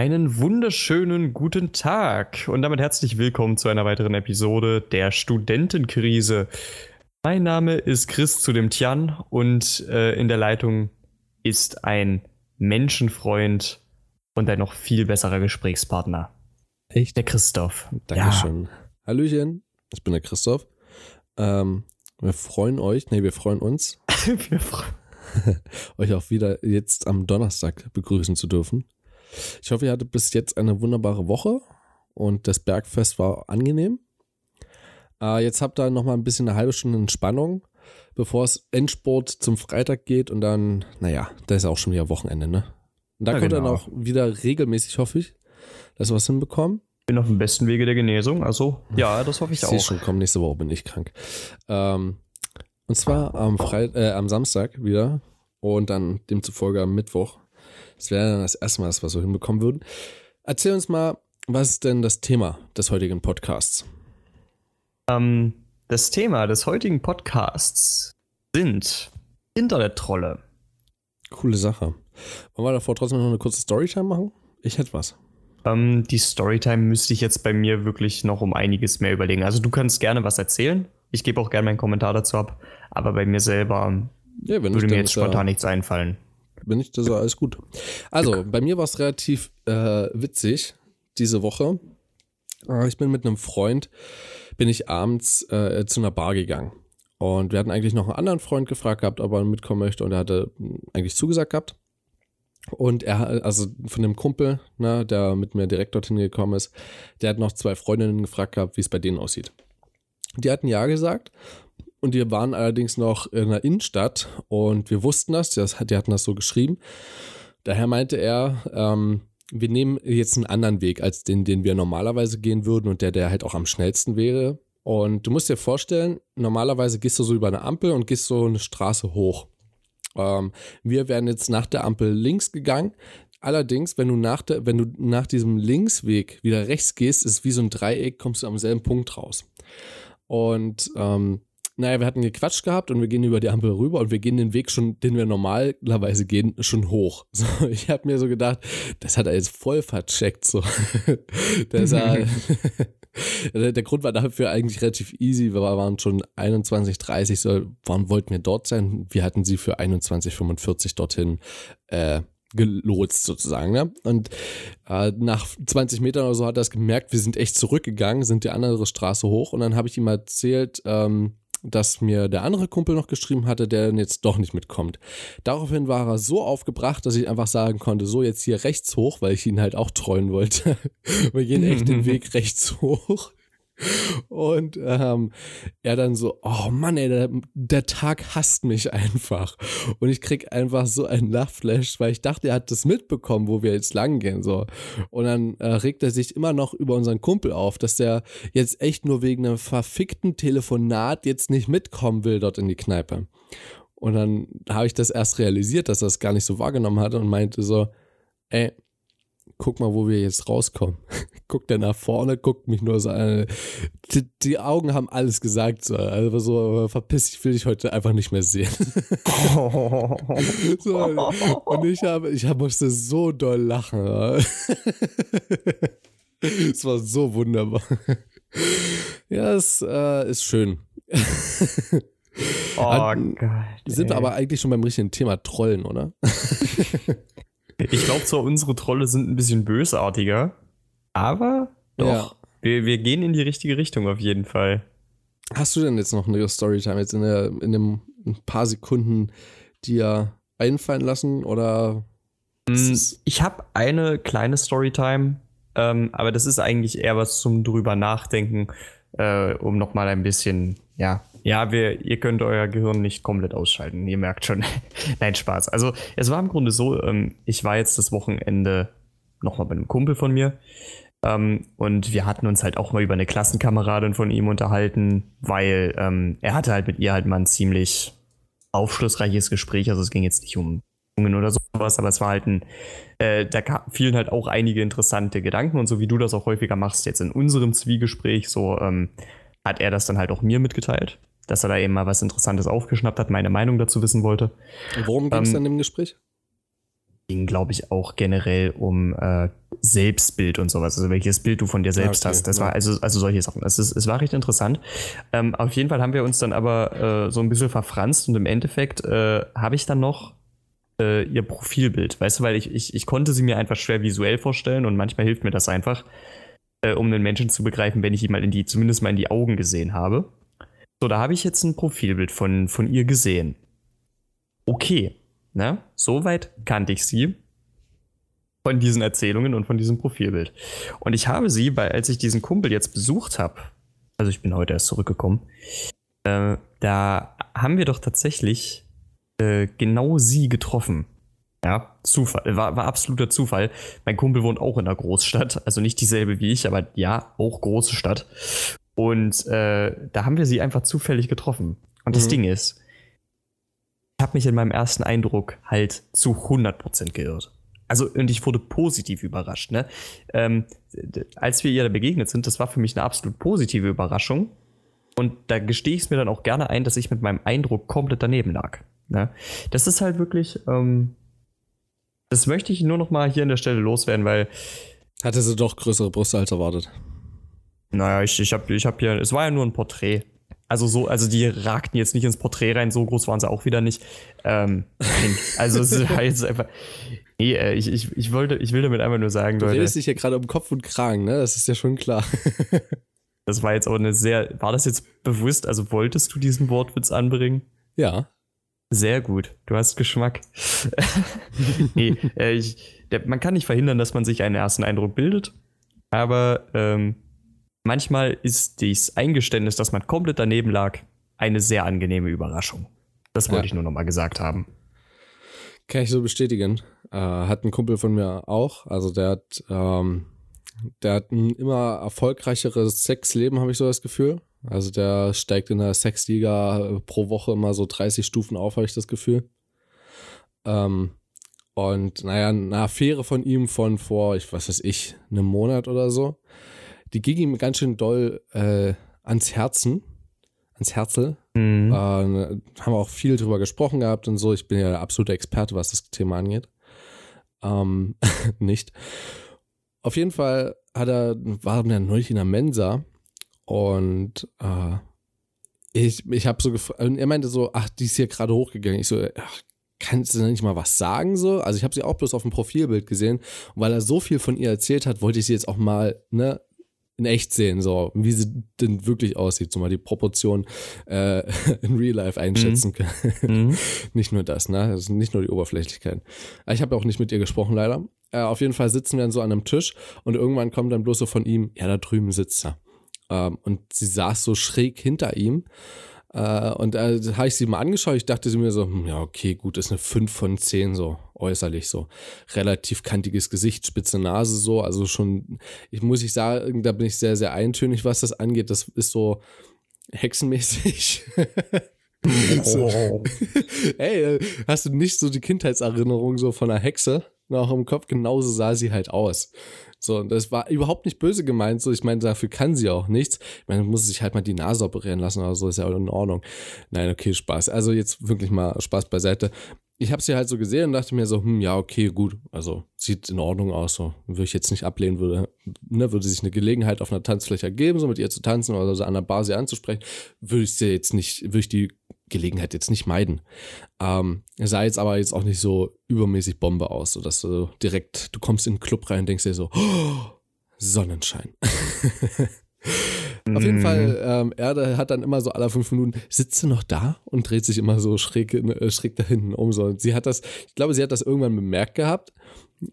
Einen wunderschönen guten Tag und damit herzlich willkommen zu einer weiteren Episode der Studentenkrise. Mein Name ist Chris zu dem Tian und äh, in der Leitung ist ein Menschenfreund und ein noch viel besserer Gesprächspartner. Echt? Der Christoph. Dankeschön. Ja. Hallöchen, ich bin der Christoph. Ähm, wir freuen euch, nee, wir freuen uns, wir freuen euch auch wieder jetzt am Donnerstag begrüßen zu dürfen. Ich hoffe, ihr hattet bis jetzt eine wunderbare Woche und das Bergfest war angenehm. Äh, jetzt habt ihr noch mal ein bisschen eine halbe Stunde Entspannung, bevor es Endsport zum Freitag geht und dann, naja, da ist auch schon wieder Wochenende, ne? Und da ja, könnt ihr genau. dann auch wieder regelmäßig, hoffe ich, dass wir was hinbekommen. Bin auf dem besten Wege der Genesung, also ja, das hoffe ich, ich auch. Schon, komm, nächste Woche bin ich krank. Ähm, und zwar am, Freit äh, am Samstag wieder und dann demzufolge am Mittwoch das wäre dann das erste Mal, dass wir so hinbekommen würden. Erzähl uns mal, was ist denn das Thema des heutigen Podcasts? Ähm, das Thema des heutigen Podcasts sind Internettrolle. Coole Sache. Wollen wir davor trotzdem noch eine kurze Storytime machen? Ich hätte was. Ähm, die Storytime müsste ich jetzt bei mir wirklich noch um einiges mehr überlegen. Also du kannst gerne was erzählen. Ich gebe auch gerne meinen Kommentar dazu ab. Aber bei mir selber ja, würde mir jetzt spontan nichts einfallen bin ich, das war alles gut. Also, bei mir war es relativ äh, witzig diese Woche. Äh, ich bin mit einem Freund, bin ich abends äh, zu einer Bar gegangen. Und wir hatten eigentlich noch einen anderen Freund gefragt gehabt, ob er mitkommen möchte und er hatte eigentlich zugesagt gehabt. Und er, also von dem Kumpel, ne, der mit mir direkt dorthin gekommen ist, der hat noch zwei Freundinnen gefragt gehabt, wie es bei denen aussieht. Die hatten ja gesagt und wir waren allerdings noch in der Innenstadt und wir wussten das, die hatten das so geschrieben. Daher meinte er, ähm, wir nehmen jetzt einen anderen Weg als den, den wir normalerweise gehen würden und der, der halt auch am schnellsten wäre. Und du musst dir vorstellen, normalerweise gehst du so über eine Ampel und gehst so eine Straße hoch. Ähm, wir wären jetzt nach der Ampel links gegangen. Allerdings, wenn du nach, der, wenn du nach diesem Linksweg wieder rechts gehst, ist wie so ein Dreieck, kommst du am selben Punkt raus. Und ähm, naja, wir hatten gequatscht gehabt und wir gehen über die Ampel rüber und wir gehen den Weg schon, den wir normalerweise gehen, schon hoch. So, ich habe mir so gedacht, das hat er jetzt voll vercheckt. So. das war, der Grund war dafür eigentlich relativ easy. Wir waren schon 21, 30, so, waren, wollten wir dort sein. Wir hatten sie für 21, 45 dorthin äh, gelotst sozusagen. Ne? Und äh, nach 20 Metern oder so hat er es gemerkt, wir sind echt zurückgegangen, sind die andere Straße hoch und dann habe ich ihm erzählt, ähm, dass mir der andere Kumpel noch geschrieben hatte, der jetzt doch nicht mitkommt. Daraufhin war er so aufgebracht, dass ich einfach sagen konnte, so jetzt hier rechts hoch, weil ich ihn halt auch treuen wollte. Wir gehen echt den Weg rechts hoch. Und ähm, er dann so, oh Mann, ey, der, der, Tag hasst mich einfach. Und ich krieg einfach so einen Lachflash, weil ich dachte, er hat das mitbekommen, wo wir jetzt lang gehen. So. Und dann äh, regt er sich immer noch über unseren Kumpel auf, dass der jetzt echt nur wegen einem verfickten Telefonat jetzt nicht mitkommen will dort in die Kneipe. Und dann habe ich das erst realisiert, dass er es gar nicht so wahrgenommen hatte und meinte so, ey, guck mal, wo wir jetzt rauskommen. guckt er nach vorne, guckt mich nur so an. Die, die Augen haben alles gesagt. So. Also so, verpiss ich will dich heute einfach nicht mehr sehen. so, und ich habe, ich musste so doll lachen. es war so wunderbar. Ja, es äh, ist schön. Oh Gott. Sind wir aber eigentlich schon beim richtigen Thema Trollen, oder? Ich glaube zwar, unsere Trolle sind ein bisschen bösartiger, aber doch. Ja. Wir, wir gehen in die richtige Richtung auf jeden Fall. Hast du denn jetzt noch eine Storytime jetzt in, der, in dem ein paar Sekunden dir einfallen lassen oder? Mm, ich habe eine kleine Storytime, ähm, aber das ist eigentlich eher was zum drüber nachdenken, äh, um nochmal ein bisschen, ja, ja, wir, ihr könnt euer Gehirn nicht komplett ausschalten. Ihr merkt schon. Nein, Spaß. Also, es war im Grunde so, ähm, ich war jetzt das Wochenende nochmal bei einem Kumpel von mir. Ähm, und wir hatten uns halt auch mal über eine Klassenkameradin von ihm unterhalten, weil ähm, er hatte halt mit ihr halt mal ein ziemlich aufschlussreiches Gespräch. Also, es ging jetzt nicht um oder sowas, aber es war halt ein, äh, da fielen halt auch einige interessante Gedanken und so wie du das auch häufiger machst, jetzt in unserem Zwiegespräch, so ähm, hat er das dann halt auch mir mitgeteilt dass er da eben mal was Interessantes aufgeschnappt hat, meine Meinung dazu wissen wollte. Worum ging es ähm, dann im Gespräch? Ging, glaube ich, auch generell um äh, Selbstbild und sowas, also welches Bild du von dir selbst okay, hast. Das ja. war also, also solche Sachen. Es, ist, es war recht interessant. Ähm, auf jeden Fall haben wir uns dann aber äh, so ein bisschen verfranst und im Endeffekt äh, habe ich dann noch äh, ihr Profilbild, weißt du, weil ich, ich, ich konnte sie mir einfach schwer visuell vorstellen und manchmal hilft mir das einfach, äh, um einen Menschen zu begreifen, wenn ich ihn mal in die, zumindest mal in die Augen gesehen habe. So, da habe ich jetzt ein Profilbild von, von ihr gesehen. Okay, ne? Soweit kannte ich sie von diesen Erzählungen und von diesem Profilbild. Und ich habe sie, weil als ich diesen Kumpel jetzt besucht habe, also ich bin heute erst zurückgekommen, äh, da haben wir doch tatsächlich äh, genau sie getroffen. Ja, Zufall, war, war absoluter Zufall. Mein Kumpel wohnt auch in einer Großstadt, also nicht dieselbe wie ich, aber ja, auch große Stadt. Und äh, da haben wir sie einfach zufällig getroffen. Und das mhm. Ding ist, ich habe mich in meinem ersten Eindruck halt zu 100% geirrt. Also, und ich wurde positiv überrascht. Ne? Ähm, als wir ihr begegnet sind, das war für mich eine absolut positive Überraschung. Und da gestehe ich es mir dann auch gerne ein, dass ich mit meinem Eindruck komplett daneben lag. Ne? Das ist halt wirklich, ähm, das möchte ich nur noch mal hier an der Stelle loswerden, weil. Hatte sie doch größere Brüste als erwartet. Naja, ich, ich habe ich hab hier, es war ja nur ein Porträt. Also so, also die ragten jetzt nicht ins Porträt rein, so groß waren sie auch wieder nicht. Ähm, also es war jetzt einfach. Nee, äh, ich, ich, ich wollte, ich will damit einfach nur sagen, du redest dich ja gerade um Kopf und Kragen, ne? Das ist ja schon klar. das war jetzt auch eine sehr, war das jetzt bewusst, also wolltest du diesen Wortwitz anbringen? Ja. Sehr gut, du hast Geschmack. nee, äh, ich, der, man kann nicht verhindern, dass man sich einen ersten Eindruck bildet, aber ähm, manchmal ist dies Eingeständnis, dass man komplett daneben lag, eine sehr angenehme Überraschung. Das wollte ja. ich nur noch mal gesagt haben. Kann ich so bestätigen. Äh, hat ein Kumpel von mir auch. Also der hat, ähm, der hat ein immer erfolgreicheres Sexleben, habe ich so das Gefühl. Also der steigt in der Sexliga äh, pro Woche immer so 30 Stufen auf, habe ich das Gefühl. Ähm, und naja, eine Affäre von ihm von vor, ich was weiß ich, einem Monat oder so, die ging ihm ganz schön doll äh, ans Herzen, ans Herzel. Mhm. Äh, haben wir auch viel drüber gesprochen gehabt und so. Ich bin ja der absolute Experte, was das Thema angeht. Ähm, nicht. Auf jeden Fall hat er, war er neulich in der Mensa und äh, ich, ich habe so gefragt, er meinte so, ach, die ist hier gerade hochgegangen. Ich so, ach, kannst du nicht mal was sagen so? Also ich habe sie auch bloß auf dem Profilbild gesehen und weil er so viel von ihr erzählt hat, wollte ich sie jetzt auch mal ne, in echt sehen, so wie sie denn wirklich aussieht, so mal die Proportion äh, in Real Life einschätzen mhm. können. Mhm. nicht nur das, ne? Das ist nicht nur die Oberflächlichkeit. Ich habe auch nicht mit ihr gesprochen, leider. Äh, auf jeden Fall sitzen wir dann so an einem Tisch und irgendwann kommt dann bloß so von ihm, ja, da drüben sitzt er. Ähm, und sie saß so schräg hinter ihm. Äh, und da äh, habe ich sie mal angeschaut. Ich dachte sie mir so, hm, ja, okay, gut, ist eine 5 von 10 so äußerlich so. Relativ kantiges Gesicht, spitze Nase so. Also schon, ich muss ich sagen, da bin ich sehr, sehr eintönig, was das angeht. Das ist so hexenmäßig. so. Ey, hast du nicht so die Kindheitserinnerung so von einer Hexe noch im Kopf? Genauso sah sie halt aus. So, und das war überhaupt nicht böse gemeint. So, ich meine, dafür kann sie auch nichts. Ich meine, muss sich halt mal die Nase operieren lassen oder so, ist ja in Ordnung. Nein, okay, Spaß. Also jetzt wirklich mal Spaß beiseite. Ich habe sie halt so gesehen und dachte mir so, hm, ja, okay, gut. Also sieht in Ordnung aus. So, würde ich jetzt nicht ablehnen, würde, ne, würde sich eine Gelegenheit auf einer Tanzfläche ergeben, so mit ihr zu tanzen oder so an der Bar sie anzusprechen, würde ich sie jetzt nicht, würde ich die Gelegenheit jetzt nicht meiden. Ähm, sah jetzt aber jetzt auch nicht so übermäßig Bombe aus, sodass du direkt, du kommst in den Club rein und denkst dir so, oh, Sonnenschein. Auf jeden mhm. Fall, ähm, er hat dann immer so alle fünf Minuten, sitzt sie noch da und dreht sich immer so schräg, äh, schräg da hinten um. So. Und sie hat das, ich glaube, sie hat das irgendwann bemerkt gehabt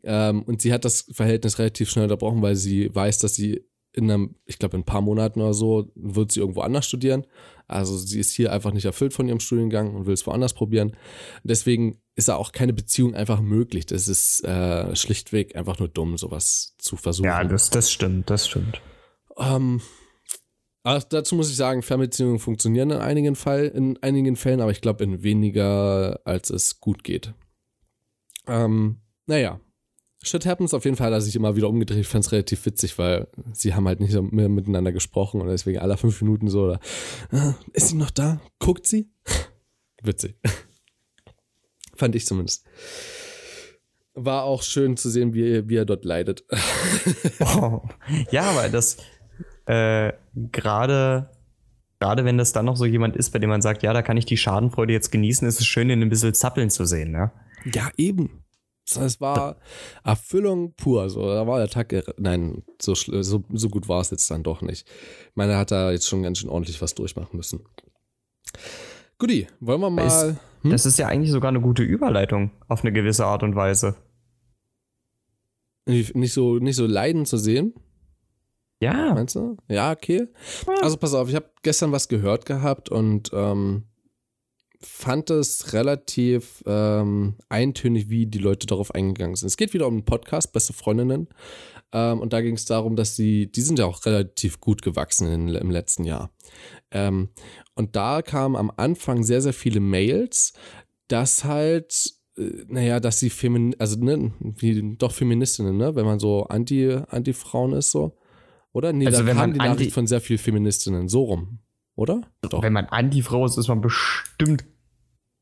ähm, und sie hat das Verhältnis relativ schnell unterbrochen, weil sie weiß, dass sie in einem, ich glaube, in ein paar Monaten oder so, wird sie irgendwo anders studieren. Also sie ist hier einfach nicht erfüllt von ihrem Studiengang und will es woanders probieren. Deswegen ist da auch keine Beziehung einfach möglich. Das ist äh, schlichtweg einfach nur dumm, sowas zu versuchen. Ja, das, das stimmt, das stimmt. Ähm, aber dazu muss ich sagen, Fernbeziehungen funktionieren in einigen, Fall, in einigen Fällen, aber ich glaube in weniger, als es gut geht. Ähm, naja, Shit happens. Auf jeden Fall hat er sich immer wieder umgedreht. Ich fand es relativ witzig, weil sie haben halt nicht mehr miteinander gesprochen und deswegen alle fünf Minuten so, oder, ah, ist sie noch da? Guckt sie? witzig. fand ich zumindest. war auch schön zu sehen, wie, wie er dort leidet. oh. Ja, aber das äh, gerade gerade wenn das dann noch so jemand ist, bei dem man sagt, ja, da kann ich die Schadenfreude jetzt genießen, ist es schön, ihn ein bisschen zappeln zu sehen, ne? Ja, eben. Es war Erfüllung pur. So, da war der Tag. Nein, so, so, so gut war es jetzt dann doch nicht. Ich meine, er hat da jetzt schon ganz schön ordentlich was durchmachen müssen. Guti, wollen wir mal. Hm? Das ist ja eigentlich sogar eine gute Überleitung auf eine gewisse Art und Weise. Nicht so, nicht so leiden zu sehen. Ja. Meinst du? Ja, okay. Also pass auf, ich habe gestern was gehört gehabt und ähm, fand es relativ ähm, eintönig, wie die Leute darauf eingegangen sind. Es geht wieder um einen Podcast, Beste Freundinnen. Ähm, und da ging es darum, dass sie, die sind ja auch relativ gut gewachsen in, im letzten Jahr. Ähm, und da kamen am Anfang sehr, sehr viele Mails, dass halt, äh, naja, dass sie Femin also ne, wie, doch Feministinnen, ne, wenn man so Anti, Anti-Frauen ist, so. Oder? Nee, also da kam die Nachricht von sehr vielen Feministinnen, so rum. Oder? Doch. Wenn man Anti-Frau ist, ist man bestimmt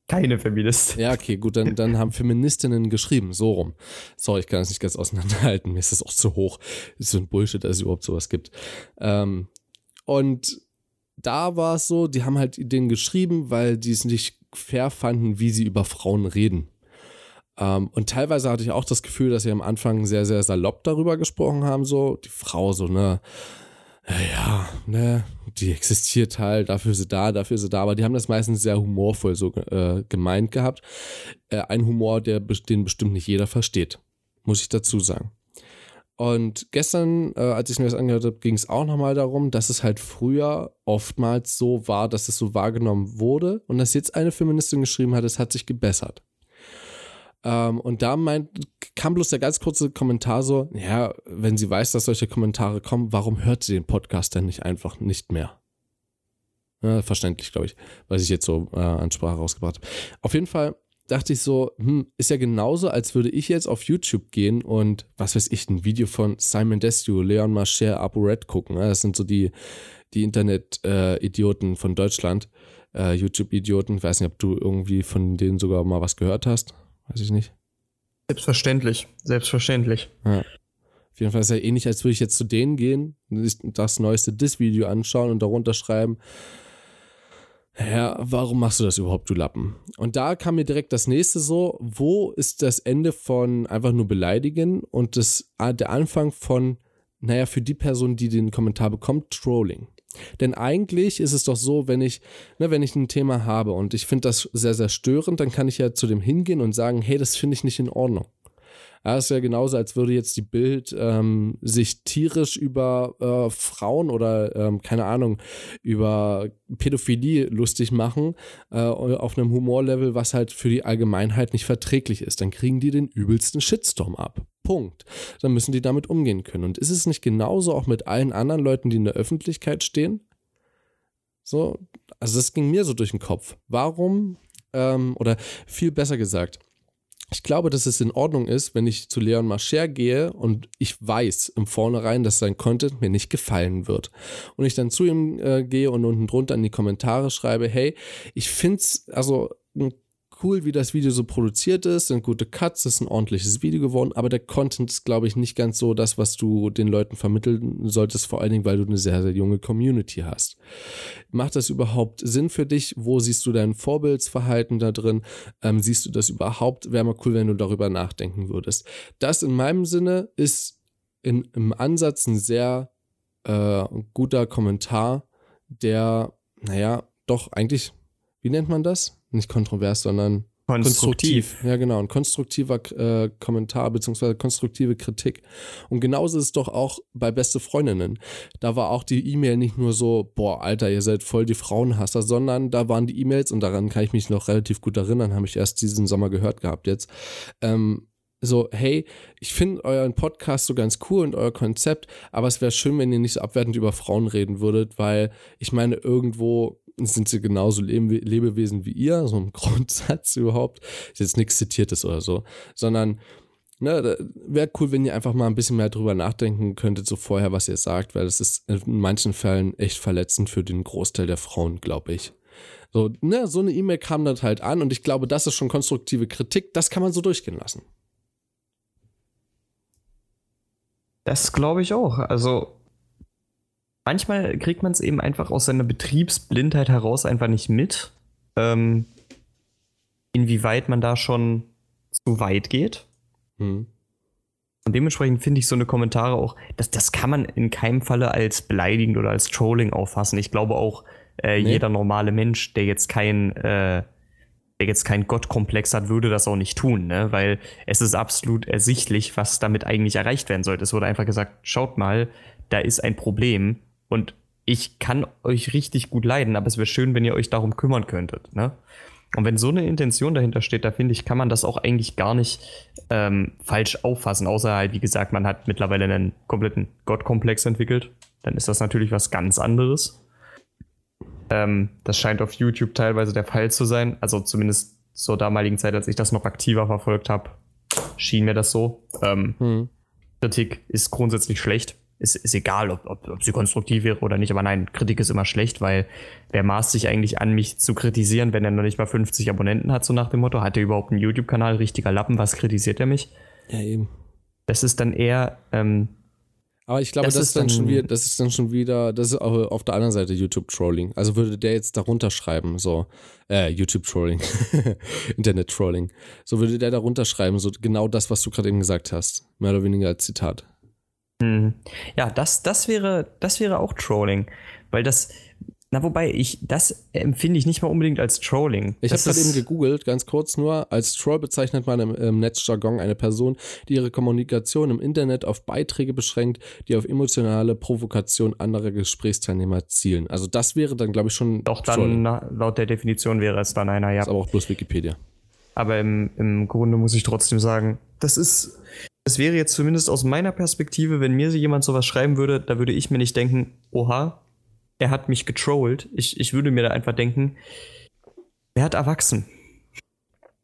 keine Feministin. Ja, okay, gut, dann, dann haben Feministinnen geschrieben, so rum. Sorry, ich kann das nicht ganz auseinanderhalten, mir ist das auch zu hoch. Das ist so ein Bullshit, dass es überhaupt sowas gibt. Ähm, und da war es so, die haben halt denen geschrieben, weil die es nicht fair fanden, wie sie über Frauen reden. Ähm, und teilweise hatte ich auch das Gefühl, dass sie am Anfang sehr, sehr salopp darüber gesprochen haben, so die Frau so, ne, ja, ne, die existiert halt, dafür ist sie da, dafür ist sie da, aber die haben das meistens sehr humorvoll so äh, gemeint gehabt. Äh, ein Humor, der, den bestimmt nicht jeder versteht, muss ich dazu sagen. Und gestern, äh, als ich mir das angehört habe, ging es auch nochmal darum, dass es halt früher oftmals so war, dass es so wahrgenommen wurde und dass jetzt eine Feministin geschrieben hat, es hat sich gebessert. Ähm, und da meint, kam bloß der ganz kurze Kommentar so, ja, wenn sie weiß, dass solche Kommentare kommen, warum hört sie den Podcast denn nicht einfach nicht mehr? Ja, verständlich, glaube ich, was ich jetzt so äh, an Sprache rausgebracht habe. Auf jeden Fall dachte ich so, hm, ist ja genauso, als würde ich jetzt auf YouTube gehen und, was weiß ich, ein Video von Simon Desue, Leon Marcher, Apo Red gucken. Das sind so die, die Internet-Idioten äh, von Deutschland, äh, YouTube-Idioten. Ich weiß nicht, ob du irgendwie von denen sogar mal was gehört hast. Weiß ich nicht. Selbstverständlich, selbstverständlich. Ja. Auf jeden Fall ist es ja ähnlich, als würde ich jetzt zu denen gehen, das neueste Diss-Video anschauen und darunter schreiben, ja, warum machst du das überhaupt, du Lappen? Und da kam mir direkt das nächste so, wo ist das Ende von einfach nur beleidigen und das, der Anfang von, naja, für die Person, die den Kommentar bekommt, Trolling. Denn eigentlich ist es doch so, wenn ich, ne, wenn ich ein Thema habe und ich finde das sehr, sehr störend, dann kann ich ja zu dem hingehen und sagen, hey, das finde ich nicht in Ordnung. Ja, ist ja genauso, als würde jetzt die Bild ähm, sich tierisch über äh, Frauen oder, ähm, keine Ahnung, über Pädophilie lustig machen, äh, auf einem Humorlevel, was halt für die Allgemeinheit nicht verträglich ist. Dann kriegen die den übelsten Shitstorm ab. Punkt. Dann müssen die damit umgehen können. Und ist es nicht genauso auch mit allen anderen Leuten, die in der Öffentlichkeit stehen? So, also das ging mir so durch den Kopf. Warum, ähm, oder viel besser gesagt, ich glaube, dass es in Ordnung ist, wenn ich zu Leon Marcher gehe und ich weiß im Vornherein, dass sein Content mir nicht gefallen wird. Und ich dann zu ihm äh, gehe und unten drunter in die Kommentare schreibe, hey, ich finde es, also ein cool, wie das Video so produziert ist, sind gute Cuts, ist ein ordentliches Video geworden, aber der Content ist, glaube ich, nicht ganz so das, was du den Leuten vermitteln solltest, vor allen Dingen, weil du eine sehr, sehr junge Community hast. Macht das überhaupt Sinn für dich? Wo siehst du dein Vorbildsverhalten da drin? Ähm, siehst du das überhaupt? Wäre mal cool, wenn du darüber nachdenken würdest. Das in meinem Sinne ist in, im Ansatz ein sehr äh, guter Kommentar, der, naja, doch eigentlich, wie nennt man das? Nicht kontrovers, sondern konstruktiv. konstruktiv. Ja, genau. Ein konstruktiver äh, Kommentar beziehungsweise konstruktive Kritik. Und genauso ist es doch auch bei Beste Freundinnen. Da war auch die E-Mail nicht nur so, boah, Alter, ihr seid voll die Frauenhasser, sondern da waren die E-Mails, und daran kann ich mich noch relativ gut erinnern, habe ich erst diesen Sommer gehört gehabt jetzt. Ähm, so, hey, ich finde euren Podcast so ganz cool und euer Konzept, aber es wäre schön, wenn ihr nicht so abwertend über Frauen reden würdet, weil ich meine, irgendwo sind sie genauso Lebewesen wie ihr, so im Grundsatz überhaupt. Ist jetzt nichts Zitiertes oder so, sondern ne, wäre cool, wenn ihr einfach mal ein bisschen mehr drüber nachdenken könntet, so vorher, was ihr sagt, weil das ist in manchen Fällen echt verletzend für den Großteil der Frauen, glaube ich. So, ne, so eine E-Mail kam dann halt an und ich glaube, das ist schon konstruktive Kritik, das kann man so durchgehen lassen. Das glaube ich auch. Also manchmal kriegt man es eben einfach aus seiner Betriebsblindheit heraus einfach nicht mit, ähm, inwieweit man da schon zu weit geht. Hm. Und dementsprechend finde ich so eine Kommentare auch, das, das kann man in keinem Falle als beleidigend oder als Trolling auffassen. Ich glaube auch, äh, nee. jeder normale Mensch, der jetzt kein, äh, der jetzt keinen Gottkomplex hat, würde das auch nicht tun, ne? Weil es ist absolut ersichtlich, was damit eigentlich erreicht werden sollte. Es wurde einfach gesagt, schaut mal, da ist ein Problem und ich kann euch richtig gut leiden, aber es wäre schön, wenn ihr euch darum kümmern könntet, ne? Und wenn so eine Intention dahinter steht, da finde ich, kann man das auch eigentlich gar nicht ähm, falsch auffassen. Außer halt, wie gesagt, man hat mittlerweile einen kompletten Gottkomplex entwickelt. Dann ist das natürlich was ganz anderes. Ähm, das scheint auf YouTube teilweise der Fall zu sein. Also zumindest zur damaligen Zeit, als ich das noch aktiver verfolgt habe, schien mir das so. Ähm, hm. Kritik ist grundsätzlich schlecht ist, ist egal, ob, ob, ob sie konstruktiv wäre oder nicht, aber nein, Kritik ist immer schlecht, weil wer maßt sich eigentlich an, mich zu kritisieren, wenn er noch nicht mal 50 Abonnenten hat, so nach dem Motto, hat er überhaupt einen YouTube-Kanal, richtiger Lappen, was kritisiert er mich? Ja, eben. Das ist dann eher, ähm, aber ich glaube, das, das ist dann, schon wieder, das ist dann schon wieder, das ist auf der anderen Seite YouTube-Trolling. Also würde der jetzt darunter schreiben, so, äh, YouTube-Trolling, Internet-Trolling. So würde der darunter schreiben, so genau das, was du gerade eben gesagt hast. Mehr oder weniger als Zitat. Hm. Ja, das, das, wäre, das wäre auch Trolling. Weil das, na, wobei, ich, das empfinde ich nicht mal unbedingt als Trolling. Ich habe gerade eben gegoogelt, ganz kurz nur. Als Troll bezeichnet man im, im Netzjargon eine Person, die ihre Kommunikation im Internet auf Beiträge beschränkt, die auf emotionale Provokation anderer Gesprächsteilnehmer zielen. Also das wäre dann, glaube ich, schon. Doch, dann na, laut der Definition wäre es dann einer, ja. Ist aber auch bloß Wikipedia. Aber im, im Grunde muss ich trotzdem sagen, das ist es wäre jetzt zumindest aus meiner Perspektive, wenn mir jemand sowas schreiben würde, da würde ich mir nicht denken, oha, er hat mich getrollt. Ich, ich würde mir da einfach denken, wer hat erwachsen?